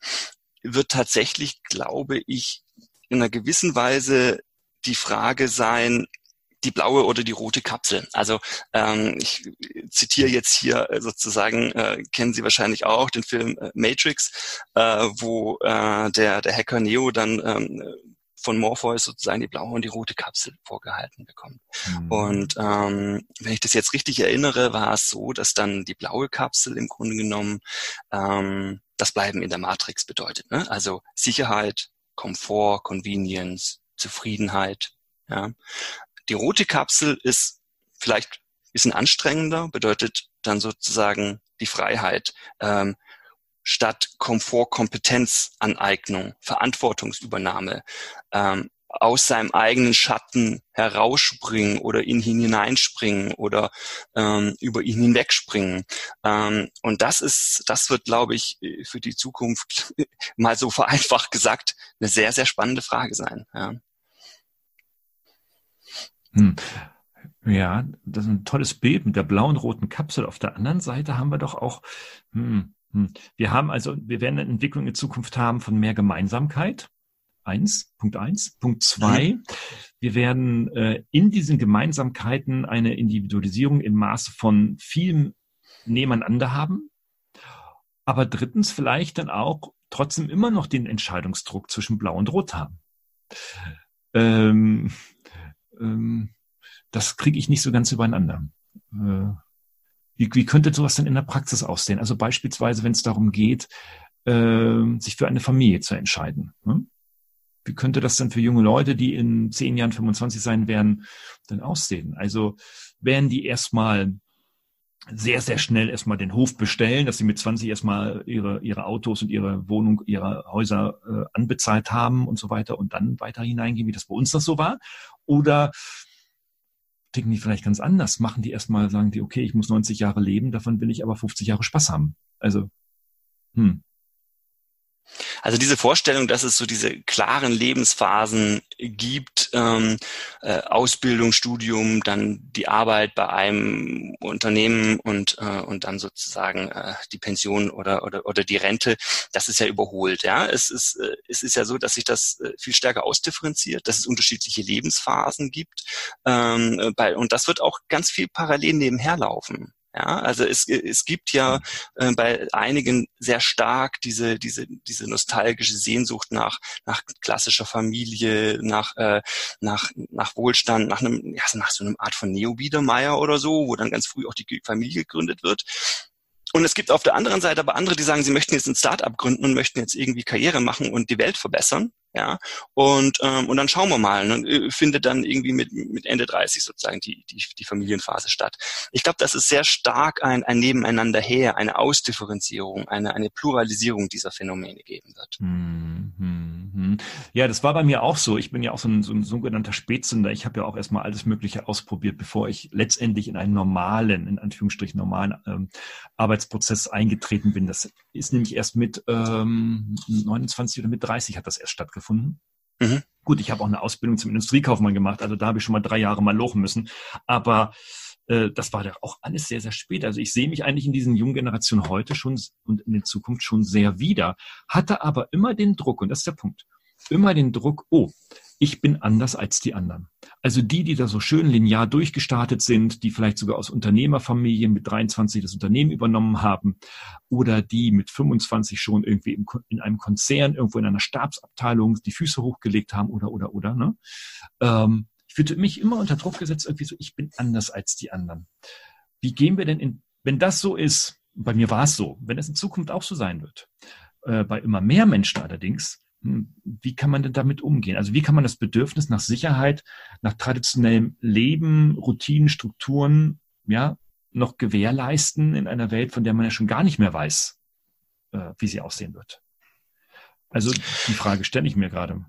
wird tatsächlich, glaube ich, in einer gewissen Weise die Frage sein, die blaue oder die rote Kapsel. Also ähm, ich zitiere jetzt hier äh, sozusagen, äh, kennen Sie wahrscheinlich auch den Film äh, Matrix, äh, wo äh, der, der Hacker Neo dann ähm, von Morpheus sozusagen die blaue und die rote Kapsel vorgehalten bekommt. Mhm. Und ähm, wenn ich das jetzt richtig erinnere, war es so, dass dann die blaue Kapsel im Grunde genommen ähm, das Bleiben in der Matrix bedeutet. Ne? Also Sicherheit, Komfort, Convenience, Zufriedenheit. Ja. Die rote Kapsel ist vielleicht ein bisschen anstrengender, bedeutet dann sozusagen die Freiheit. Ähm, statt Komfort, Kompetenzaneignung, Verantwortungsübernahme, ähm, aus seinem eigenen Schatten herausspringen oder in ihn hineinspringen oder ähm, über ihn hinwegspringen. Ähm, und das ist, das wird, glaube ich, für die Zukunft [LAUGHS] mal so [LAUGHS] vereinfacht gesagt eine sehr, sehr spannende Frage sein. Ja. Hm. Ja, das ist ein tolles Bild mit der blauen roten Kapsel. Auf der anderen Seite haben wir doch auch, hm, hm. wir haben also, wir werden eine Entwicklung in Zukunft haben von mehr Gemeinsamkeit eins, Punkt eins. Punkt zwei, mhm. wir werden äh, in diesen Gemeinsamkeiten eine Individualisierung im Maße von viel nebeneinander haben. Aber drittens vielleicht dann auch trotzdem immer noch den Entscheidungsdruck zwischen Blau und Rot haben. Ähm, ähm, das kriege ich nicht so ganz übereinander. Äh, Wie, wie könnte sowas denn in der Praxis aussehen? Also beispielsweise, wenn es darum geht, äh, sich für eine Familie zu entscheiden. Ne? Wie könnte das denn für junge Leute, die in zehn Jahren 25 sein werden, denn aussehen? Also werden die erstmal sehr, sehr schnell erstmal den Hof bestellen, dass sie mit 20 erstmal ihre, ihre Autos und ihre Wohnung, ihre Häuser äh, anbezahlt haben und so weiter und dann weiter hineingehen, wie das bei uns das so war? Oder ticken die vielleicht ganz anders? Machen die erstmal, sagen die, okay, ich muss 90 Jahre leben, davon will ich aber 50 Jahre Spaß haben. Also, hm. Also diese Vorstellung, dass es so diese klaren Lebensphasen gibt, ähm, äh, Ausbildung, Studium, dann die Arbeit bei einem Unternehmen und, äh, und dann sozusagen äh, die Pension oder, oder, oder die Rente, das ist ja überholt. Ja? Es, ist, äh, es ist ja so, dass sich das äh, viel stärker ausdifferenziert, dass es unterschiedliche Lebensphasen gibt ähm, äh, bei, und das wird auch ganz viel parallel nebenher laufen. Ja, also es, es gibt ja äh, bei einigen sehr stark diese, diese, diese nostalgische Sehnsucht nach, nach klassischer Familie, nach, äh, nach, nach Wohlstand, nach einem, ja, nach so einem Art von Neo-Biedermeier oder so, wo dann ganz früh auch die Familie gegründet wird. Und es gibt auf der anderen Seite aber andere, die sagen, sie möchten jetzt ein Start-up gründen und möchten jetzt irgendwie Karriere machen und die Welt verbessern. Ja, und, ähm, und dann schauen wir mal. Ne? Äh, findet dann irgendwie mit, mit Ende 30 sozusagen die, die, die Familienphase statt. Ich glaube, das ist sehr stark ein, ein Nebeneinander her, eine Ausdifferenzierung, eine, eine Pluralisierung dieser Phänomene geben wird. Hm, hm, hm. Ja, das war bei mir auch so. Ich bin ja auch so ein, so ein sogenannter Spätzünder. Ich habe ja auch erstmal alles Mögliche ausprobiert, bevor ich letztendlich in einen normalen, in Anführungsstrichen normalen ähm, Arbeitsprozess eingetreten bin. Das ist nämlich erst mit ähm, 29 oder mit 30 hat das erst stattgefunden gefunden. Mhm. Gut, ich habe auch eine Ausbildung zum Industriekaufmann gemacht, also da habe ich schon mal drei Jahre mal lochen müssen. Aber äh, das war ja auch alles sehr, sehr spät. Also ich sehe mich eigentlich in diesen jungen Generationen heute schon und in der Zukunft schon sehr wieder, hatte aber immer den Druck, und das ist der Punkt, immer den Druck, oh, ich bin anders als die anderen. Also die, die da so schön linear durchgestartet sind, die vielleicht sogar aus Unternehmerfamilien mit 23 das Unternehmen übernommen haben oder die mit 25 schon irgendwie im, in einem Konzern, irgendwo in einer Stabsabteilung die Füße hochgelegt haben oder, oder, oder. Ne? Ähm, ich fühlte mich immer unter Druck gesetzt, irgendwie so, ich bin anders als die anderen. Wie gehen wir denn in, wenn das so ist, bei mir war es so, wenn es in Zukunft auch so sein wird, äh, bei immer mehr Menschen allerdings, wie kann man denn damit umgehen? Also wie kann man das Bedürfnis nach Sicherheit, nach traditionellem Leben, Routinen, Strukturen, ja, noch gewährleisten in einer Welt, von der man ja schon gar nicht mehr weiß, äh, wie sie aussehen wird? Also die Frage stelle ich mir gerade.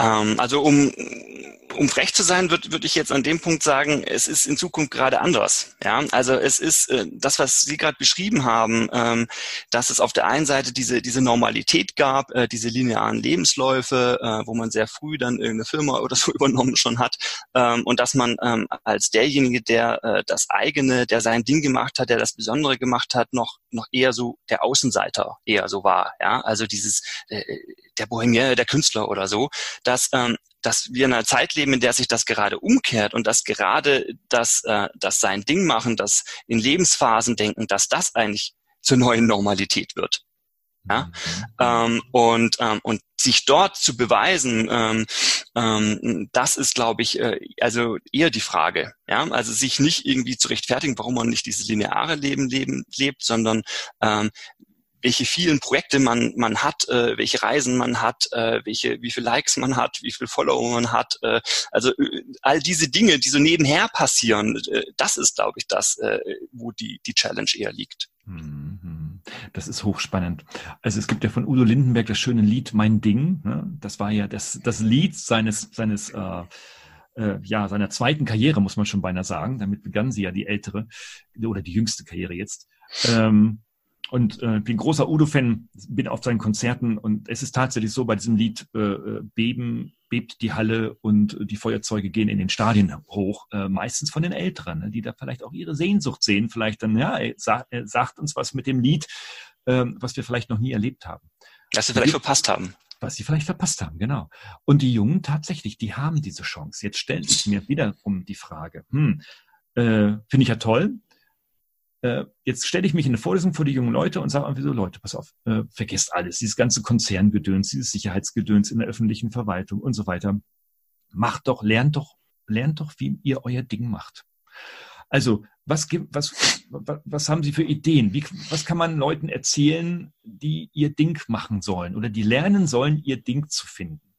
Ähm, also um um frech zu sein, würde würd ich jetzt an dem Punkt sagen, es ist in Zukunft gerade anders. Ja, also es ist äh, das, was Sie gerade beschrieben haben, ähm, dass es auf der einen Seite diese diese Normalität gab, äh, diese linearen Lebensläufe, äh, wo man sehr früh dann irgendeine Firma oder so [LAUGHS] übernommen schon hat, ähm, und dass man ähm, als derjenige, der äh, das eigene, der sein Ding gemacht hat, der das Besondere gemacht hat, noch noch eher so der Außenseiter eher so war. Ja, also dieses äh, der Bohemier, der Künstler oder so, dass ähm, dass wir in einer Zeit leben, in der sich das gerade umkehrt und dass gerade das, äh, das sein Ding machen, das in Lebensphasen denken, dass das eigentlich zur neuen Normalität wird. Ja? Mhm. Ähm, und, ähm, und sich dort zu beweisen, ähm, ähm, das ist, glaube ich, äh, also eher die Frage. Ja? Also sich nicht irgendwie zu rechtfertigen, warum man nicht dieses lineare Leben, leben lebt, sondern ähm, welche vielen Projekte man, man hat, äh, welche Reisen man hat, äh, welche, wie viele Likes man hat, wie viele Follower man hat. Äh, also äh, all diese Dinge, die so nebenher passieren, äh, das ist, glaube ich, das, äh, wo die, die Challenge eher liegt. Mhm. Das ist hochspannend. Also es gibt ja von Udo Lindenberg das schöne Lied Mein Ding. Ne? Das war ja das, das Lied seines, seines äh, äh, ja, seiner zweiten Karriere, muss man schon beinahe sagen. Damit begann sie ja die ältere oder die jüngste Karriere jetzt. Ähm, und äh, bin großer Udo-Fan, bin auf seinen Konzerten und es ist tatsächlich so, bei diesem Lied äh, äh, beben, bebt die Halle und die Feuerzeuge gehen in den Stadien hoch, äh, meistens von den Älteren, ne, die da vielleicht auch ihre Sehnsucht sehen, vielleicht dann, ja, ey, sag, äh, sagt uns was mit dem Lied, äh, was wir vielleicht noch nie erlebt haben. Was sie vielleicht verpasst haben. Was sie vielleicht verpasst haben, genau. Und die Jungen tatsächlich, die haben diese Chance. Jetzt stellt sich mir wiederum die Frage, hm, äh, finde ich ja toll, äh, jetzt stelle ich mich in eine Vorlesung vor die jungen Leute und sage einfach so, Leute, pass auf, äh, vergesst alles, dieses ganze Konzerngedöns, dieses Sicherheitsgedöns in der öffentlichen Verwaltung und so weiter. Macht doch, lernt doch, lernt doch, wie ihr euer Ding macht. Also, was was, was haben Sie für Ideen? Wie, was kann man Leuten erzählen, die ihr Ding machen sollen oder die lernen sollen, ihr Ding zu finden?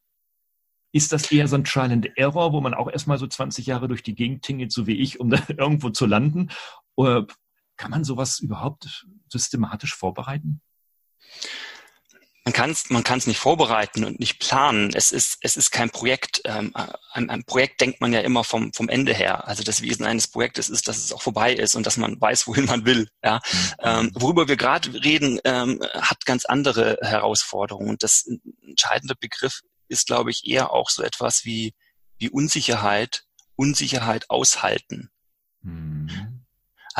Ist das eher so ein Trial and Error, wo man auch erstmal so 20 Jahre durch die Gegend tingelt, so wie ich, um da [LAUGHS] irgendwo zu landen? Oder kann man sowas überhaupt systematisch vorbereiten? man kann es man kann's nicht vorbereiten und nicht planen. Es ist, es ist kein Projekt. Ähm, ein, ein Projekt denkt man ja immer vom, vom Ende her. Also das Wesen eines Projektes ist, dass es auch vorbei ist und dass man weiß, wohin man will. Ja? Mhm. Ähm, worüber wir gerade reden, ähm, hat ganz andere Herausforderungen. Und das entscheidende Begriff ist, glaube ich, eher auch so etwas wie, wie Unsicherheit, Unsicherheit aushalten. Mhm.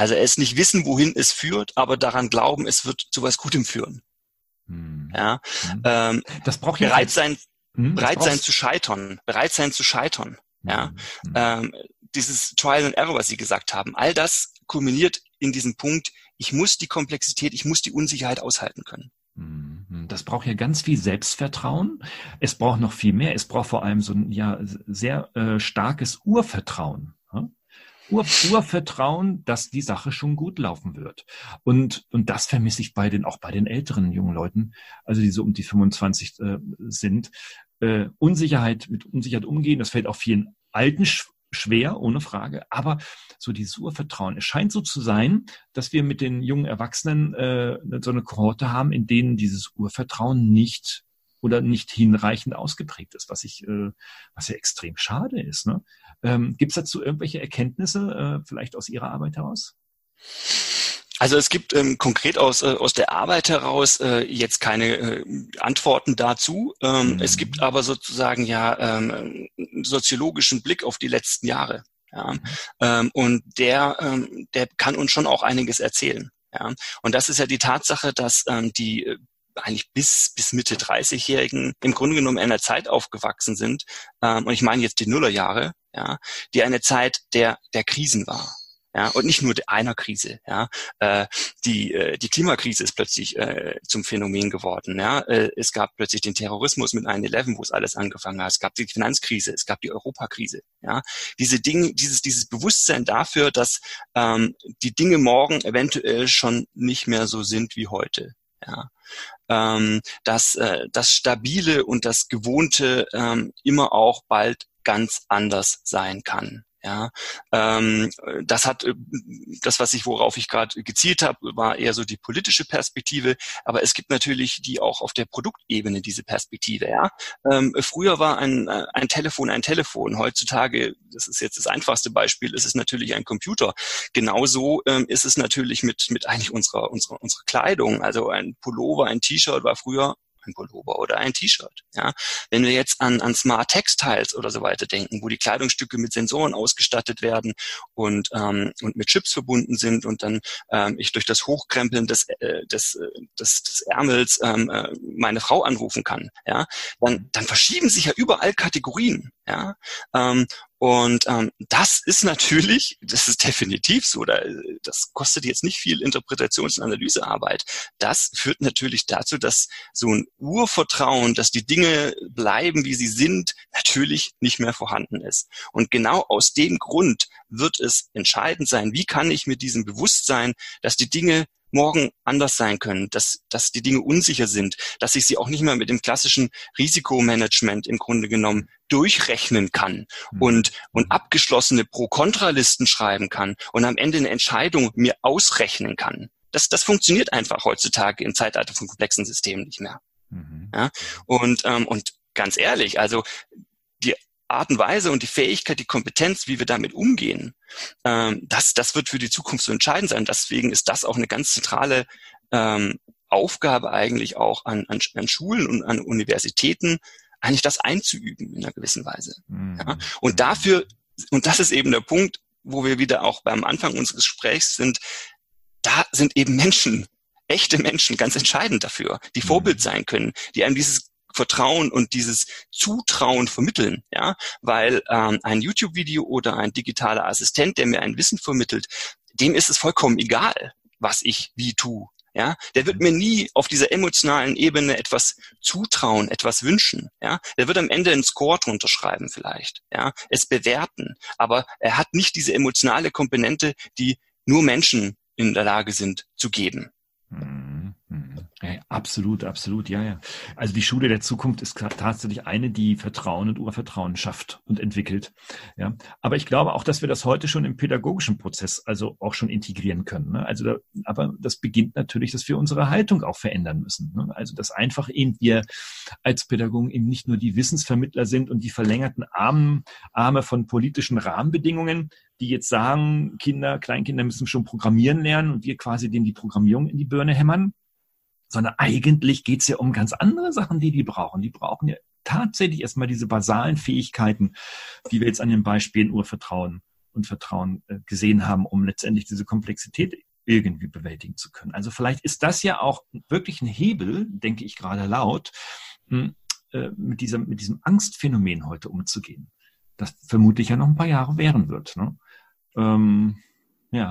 Also es nicht wissen, wohin es führt, aber daran glauben, es wird zu was Gutem führen. Hm. Ja, hm. ähm, das braucht ja bereit sein, hm, bereit sein zu scheitern, bereit sein zu scheitern. Ja, hm, hm. ähm, dieses Trial and Error, was Sie gesagt haben, all das kulminiert in diesem Punkt. Ich muss die Komplexität, ich muss die Unsicherheit aushalten können. Hm, das braucht ja ganz viel Selbstvertrauen. Es braucht noch viel mehr. Es braucht vor allem so ein ja sehr äh, starkes Urvertrauen. Ur Urvertrauen, dass die Sache schon gut laufen wird. Und, und das vermisse ich bei den, auch bei den älteren jungen Leuten, also die so um die 25 äh, sind. Äh, Unsicherheit, mit Unsicherheit umgehen, das fällt auch vielen Alten sch schwer, ohne Frage. Aber so dieses Urvertrauen. Es scheint so zu sein, dass wir mit den jungen Erwachsenen äh, so eine Kohorte haben, in denen dieses Urvertrauen nicht oder nicht hinreichend ausgeprägt ist, was ich, äh, was ja extrem schade ist. Ne? Ähm, Gibt es dazu irgendwelche Erkenntnisse, äh, vielleicht aus Ihrer Arbeit heraus? Also es gibt ähm, konkret aus, äh, aus der Arbeit heraus äh, jetzt keine äh, Antworten dazu. Ähm, mhm. Es gibt aber sozusagen ja ähm, soziologischen Blick auf die letzten Jahre. Ja? Mhm. Ähm, und der, ähm, der kann uns schon auch einiges erzählen. Ja? Und das ist ja die Tatsache, dass ähm, die äh, eigentlich bis, bis Mitte 30-Jährigen im Grunde genommen in einer Zeit aufgewachsen sind, ähm, und ich meine jetzt die Nullerjahre, ja, die eine Zeit der, der Krisen war. Ja, und nicht nur einer Krise. Ja, äh, die äh, die Klimakrise ist plötzlich äh, zum Phänomen geworden. Ja, äh, es gab plötzlich den Terrorismus mit 9/11, wo es alles angefangen hat. Es gab die Finanzkrise, es gab die Europakrise. Ja, diese Dinge, dieses dieses Bewusstsein dafür, dass ähm, die Dinge morgen eventuell schon nicht mehr so sind wie heute. Ja, ähm, dass äh, das Stabile und das Gewohnte ähm, immer auch bald ganz anders sein kann. Ja, ähm, das hat äh, das, was ich worauf ich gerade gezielt habe, war eher so die politische Perspektive. Aber es gibt natürlich die auch auf der Produktebene diese Perspektive. Ja, ähm, früher war ein äh, ein Telefon ein Telefon. Heutzutage, das ist jetzt das einfachste Beispiel, ist es natürlich ein Computer. Genauso ähm, ist es natürlich mit mit eigentlich unserer unserer unserer Kleidung. Also ein Pullover, ein T-Shirt war früher ein Pullover oder ein T-Shirt. Ja, wenn wir jetzt an, an Smart Textiles oder so weiter denken, wo die Kleidungsstücke mit Sensoren ausgestattet werden und und ähm, mit Chips verbunden sind und dann ähm, ich durch das Hochkrempeln des äh, des, äh, des, des Ärmels ähm, äh, meine Frau anrufen kann. Ja, dann dann verschieben sich ja überall Kategorien. Ja, ähm, und ähm, das ist natürlich, das ist definitiv so, da, das kostet jetzt nicht viel Interpretations- und Analysearbeit. Das führt natürlich dazu, dass so ein Urvertrauen, dass die Dinge bleiben, wie sie sind, natürlich nicht mehr vorhanden ist. Und genau aus dem Grund wird es entscheidend sein, wie kann ich mit diesem Bewusstsein, dass die Dinge morgen anders sein können, dass, dass die Dinge unsicher sind, dass ich sie auch nicht mehr mit dem klassischen Risikomanagement im Grunde genommen durchrechnen kann mhm. und, und abgeschlossene Pro-Kontra-Listen schreiben kann und am Ende eine Entscheidung mir ausrechnen kann. Das, das funktioniert einfach heutzutage im Zeitalter von komplexen Systemen nicht mehr. Mhm. Ja? Und, ähm, und ganz ehrlich, also die Art und Weise und die Fähigkeit, die Kompetenz, wie wir damit umgehen, ähm, das, das wird für die Zukunft so entscheidend sein. Deswegen ist das auch eine ganz zentrale ähm, Aufgabe eigentlich auch an, an, an Schulen und an Universitäten, eigentlich das einzuüben in einer gewissen Weise. Mhm. Ja? Und dafür, und das ist eben der Punkt, wo wir wieder auch beim Anfang unseres Gesprächs sind, da sind eben Menschen, echte Menschen ganz entscheidend dafür, die Vorbild mhm. sein können, die einem dieses Vertrauen und dieses Zutrauen vermitteln, ja, weil ähm, ein YouTube-Video oder ein digitaler Assistent, der mir ein Wissen vermittelt, dem ist es vollkommen egal, was ich wie tue. Ja, der wird mir nie auf dieser emotionalen Ebene etwas zutrauen, etwas wünschen. Ja, der wird am Ende einen Score drunter schreiben vielleicht. Ja, es bewerten. Aber er hat nicht diese emotionale Komponente, die nur Menschen in der Lage sind zu geben. Mhm. Ja, absolut, absolut, ja, ja. Also die Schule der Zukunft ist tatsächlich eine, die Vertrauen und Urvertrauen schafft und entwickelt. Ja, aber ich glaube auch, dass wir das heute schon im pädagogischen Prozess also auch schon integrieren können. Ne? Also, da, aber das beginnt natürlich, dass wir unsere Haltung auch verändern müssen. Ne? Also, dass einfach eben wir als Pädagogen eben nicht nur die Wissensvermittler sind und die verlängerten Arme, Arme von politischen Rahmenbedingungen, die jetzt sagen, Kinder, Kleinkinder müssen schon programmieren lernen und wir quasi denen die Programmierung in die Birne hämmern, sondern eigentlich geht's ja um ganz andere Sachen, die die brauchen. Die brauchen ja tatsächlich erstmal diese basalen Fähigkeiten, die wir jetzt an den Beispielen Urvertrauen und Vertrauen äh, gesehen haben, um letztendlich diese Komplexität irgendwie bewältigen zu können. Also vielleicht ist das ja auch wirklich ein Hebel, denke ich gerade laut, hm, äh, mit diesem, mit diesem Angstphänomen heute umzugehen. Das vermutlich ja noch ein paar Jahre währen wird. Ne? Ähm, ja.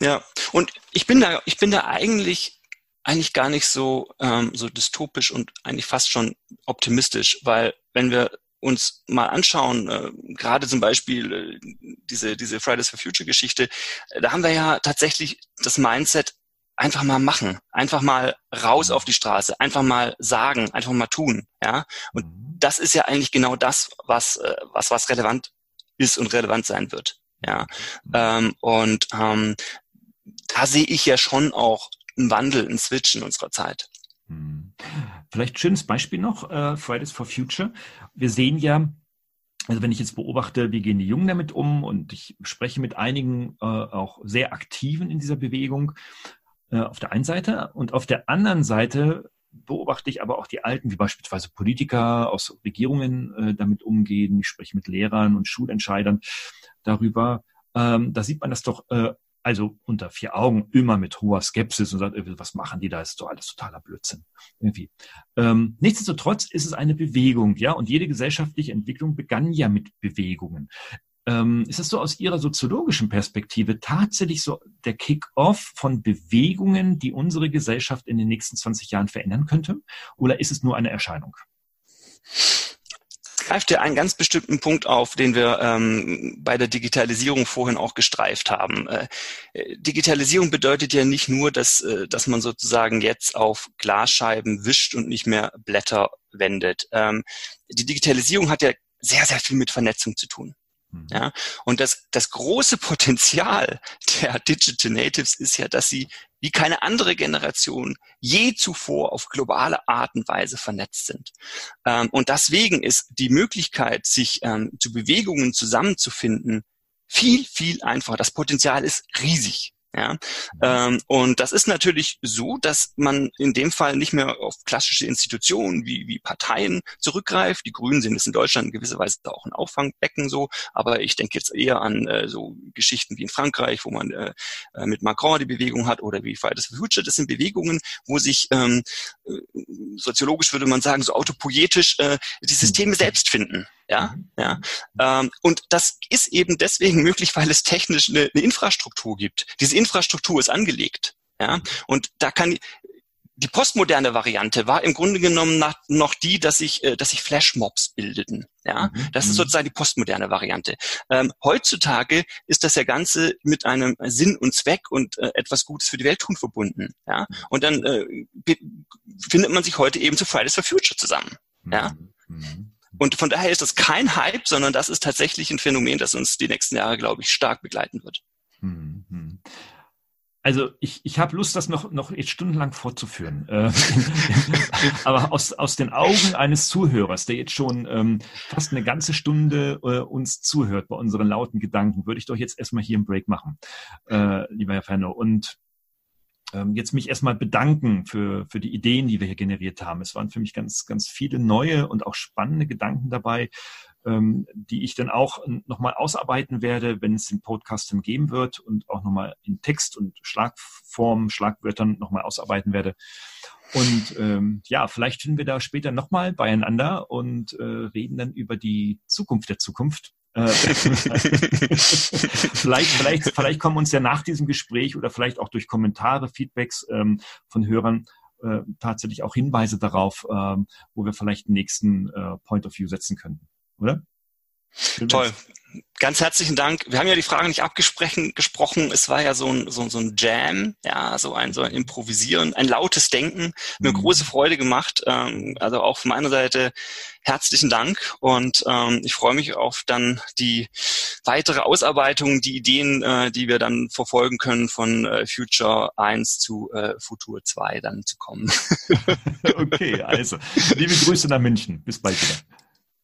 Ja, und ich bin da, ich bin da eigentlich eigentlich gar nicht so ähm, so dystopisch und eigentlich fast schon optimistisch, weil wenn wir uns mal anschauen, äh, gerade zum Beispiel äh, diese diese Fridays for Future Geschichte, äh, da haben wir ja tatsächlich das Mindset einfach mal machen, einfach mal raus auf die Straße, einfach mal sagen, einfach mal tun, ja. Und mhm. das ist ja eigentlich genau das, was äh, was was relevant ist und relevant sein wird. Ja, ähm, und ähm, da sehe ich ja schon auch einen Wandel, einen Switch in unserer Zeit. Hm. Vielleicht schönes Beispiel noch, äh, Fridays for Future. Wir sehen ja, also wenn ich jetzt beobachte, wie gehen die Jungen damit um und ich spreche mit einigen äh, auch sehr Aktiven in dieser Bewegung äh, auf der einen Seite und auf der anderen Seite beobachte ich aber auch die Alten, wie beispielsweise Politiker aus Regierungen damit umgehen. Ich spreche mit Lehrern und Schulentscheidern darüber. Ähm, da sieht man das doch also unter vier Augen immer mit hoher Skepsis und sagt, was machen die da? ist doch alles totaler Blödsinn. Irgendwie. Ähm, nichtsdestotrotz ist es eine Bewegung, ja, und jede gesellschaftliche Entwicklung begann ja mit Bewegungen. Ähm, ist das so aus Ihrer soziologischen Perspektive tatsächlich so der Kick-off von Bewegungen, die unsere Gesellschaft in den nächsten 20 Jahren verändern könnte? Oder ist es nur eine Erscheinung? Greift ja einen ganz bestimmten Punkt auf, den wir ähm, bei der Digitalisierung vorhin auch gestreift haben. Äh, Digitalisierung bedeutet ja nicht nur, dass, äh, dass man sozusagen jetzt auf Glasscheiben wischt und nicht mehr Blätter wendet. Ähm, die Digitalisierung hat ja sehr, sehr viel mit Vernetzung zu tun. Mhm. Ja, und das, das große Potenzial der Digital Natives ist ja, dass sie wie keine andere Generation je zuvor auf globale Art und Weise vernetzt sind. Ähm, und deswegen ist die Möglichkeit, sich ähm, zu Bewegungen zusammenzufinden, viel, viel einfacher. Das Potenzial ist riesig. Ja, ähm, und das ist natürlich so, dass man in dem Fall nicht mehr auf klassische Institutionen wie, wie Parteien zurückgreift. Die Grünen sind es in Deutschland in gewisser Weise auch ein Auffangbecken so, aber ich denke jetzt eher an äh, so Geschichten wie in Frankreich, wo man äh, mit Macron die Bewegung hat oder wie Fridays for Future. Das sind Bewegungen, wo sich ähm, äh, soziologisch würde man sagen, so autopoetisch äh, die Systeme selbst finden. Ja, mhm. ja. Ähm, und das ist eben deswegen [LAUGHS] möglich, weil es technisch eine, eine Infrastruktur gibt. Diese Infrastruktur ist angelegt. Ja, und da kann die postmoderne Variante war im Grunde genommen nach, noch die, dass sich, äh, dass sich Flashmobs bildeten. Ja, mhm. das ist mhm. sozusagen die postmoderne Variante. Ähm, heutzutage ist das ja Ganze mit einem Sinn und Zweck und äh, etwas Gutes für die Welt tun verbunden. Ja, und dann äh, findet man sich heute eben zu Fridays for Future zusammen. Ja. Mhm. Und von daher ist das kein Hype, sondern das ist tatsächlich ein Phänomen, das uns die nächsten Jahre, glaube ich, stark begleiten wird. Mhm. Also ich, ich habe Lust, das noch, noch jetzt stundenlang fortzuführen. Äh, [LAUGHS] aber aus, aus den Augen eines Zuhörers, der jetzt schon ähm, fast eine ganze Stunde äh, uns zuhört bei unseren lauten Gedanken, würde ich doch jetzt erstmal hier einen Break machen, äh, lieber Herr Fenno. Und ähm, jetzt mich erstmal bedanken für, für die Ideen, die wir hier generiert haben. Es waren für mich ganz, ganz viele neue und auch spannende Gedanken dabei, ähm, die ich dann auch nochmal ausarbeiten werde, wenn es den Podcast geben wird und auch nochmal in Text und Schlagform, Schlagwörtern nochmal ausarbeiten werde. Und ähm, ja, vielleicht finden wir da später nochmal beieinander und äh, reden dann über die Zukunft der Zukunft [LAUGHS] vielleicht, vielleicht, vielleicht kommen uns ja nach diesem Gespräch oder vielleicht auch durch Kommentare, Feedbacks ähm, von Hörern äh, tatsächlich auch Hinweise darauf, ähm, wo wir vielleicht den nächsten äh, Point of View setzen könnten, oder? Schön Toll. ganz herzlichen Dank. Wir haben ja die Fragen nicht abgesprochen. Gesprochen. Es war ja so ein, so, so ein Jam, ja, so ein, so ein Improvisieren, ein lautes Denken. Mir mhm. große Freude gemacht. Ähm, also auch von meiner Seite herzlichen Dank und ähm, ich freue mich auf dann die weitere Ausarbeitung, die Ideen, äh, die wir dann verfolgen können von äh, Future 1 zu äh, Futur 2 dann zu kommen. [LAUGHS] okay, also liebe Grüße nach München. Bis bald wieder.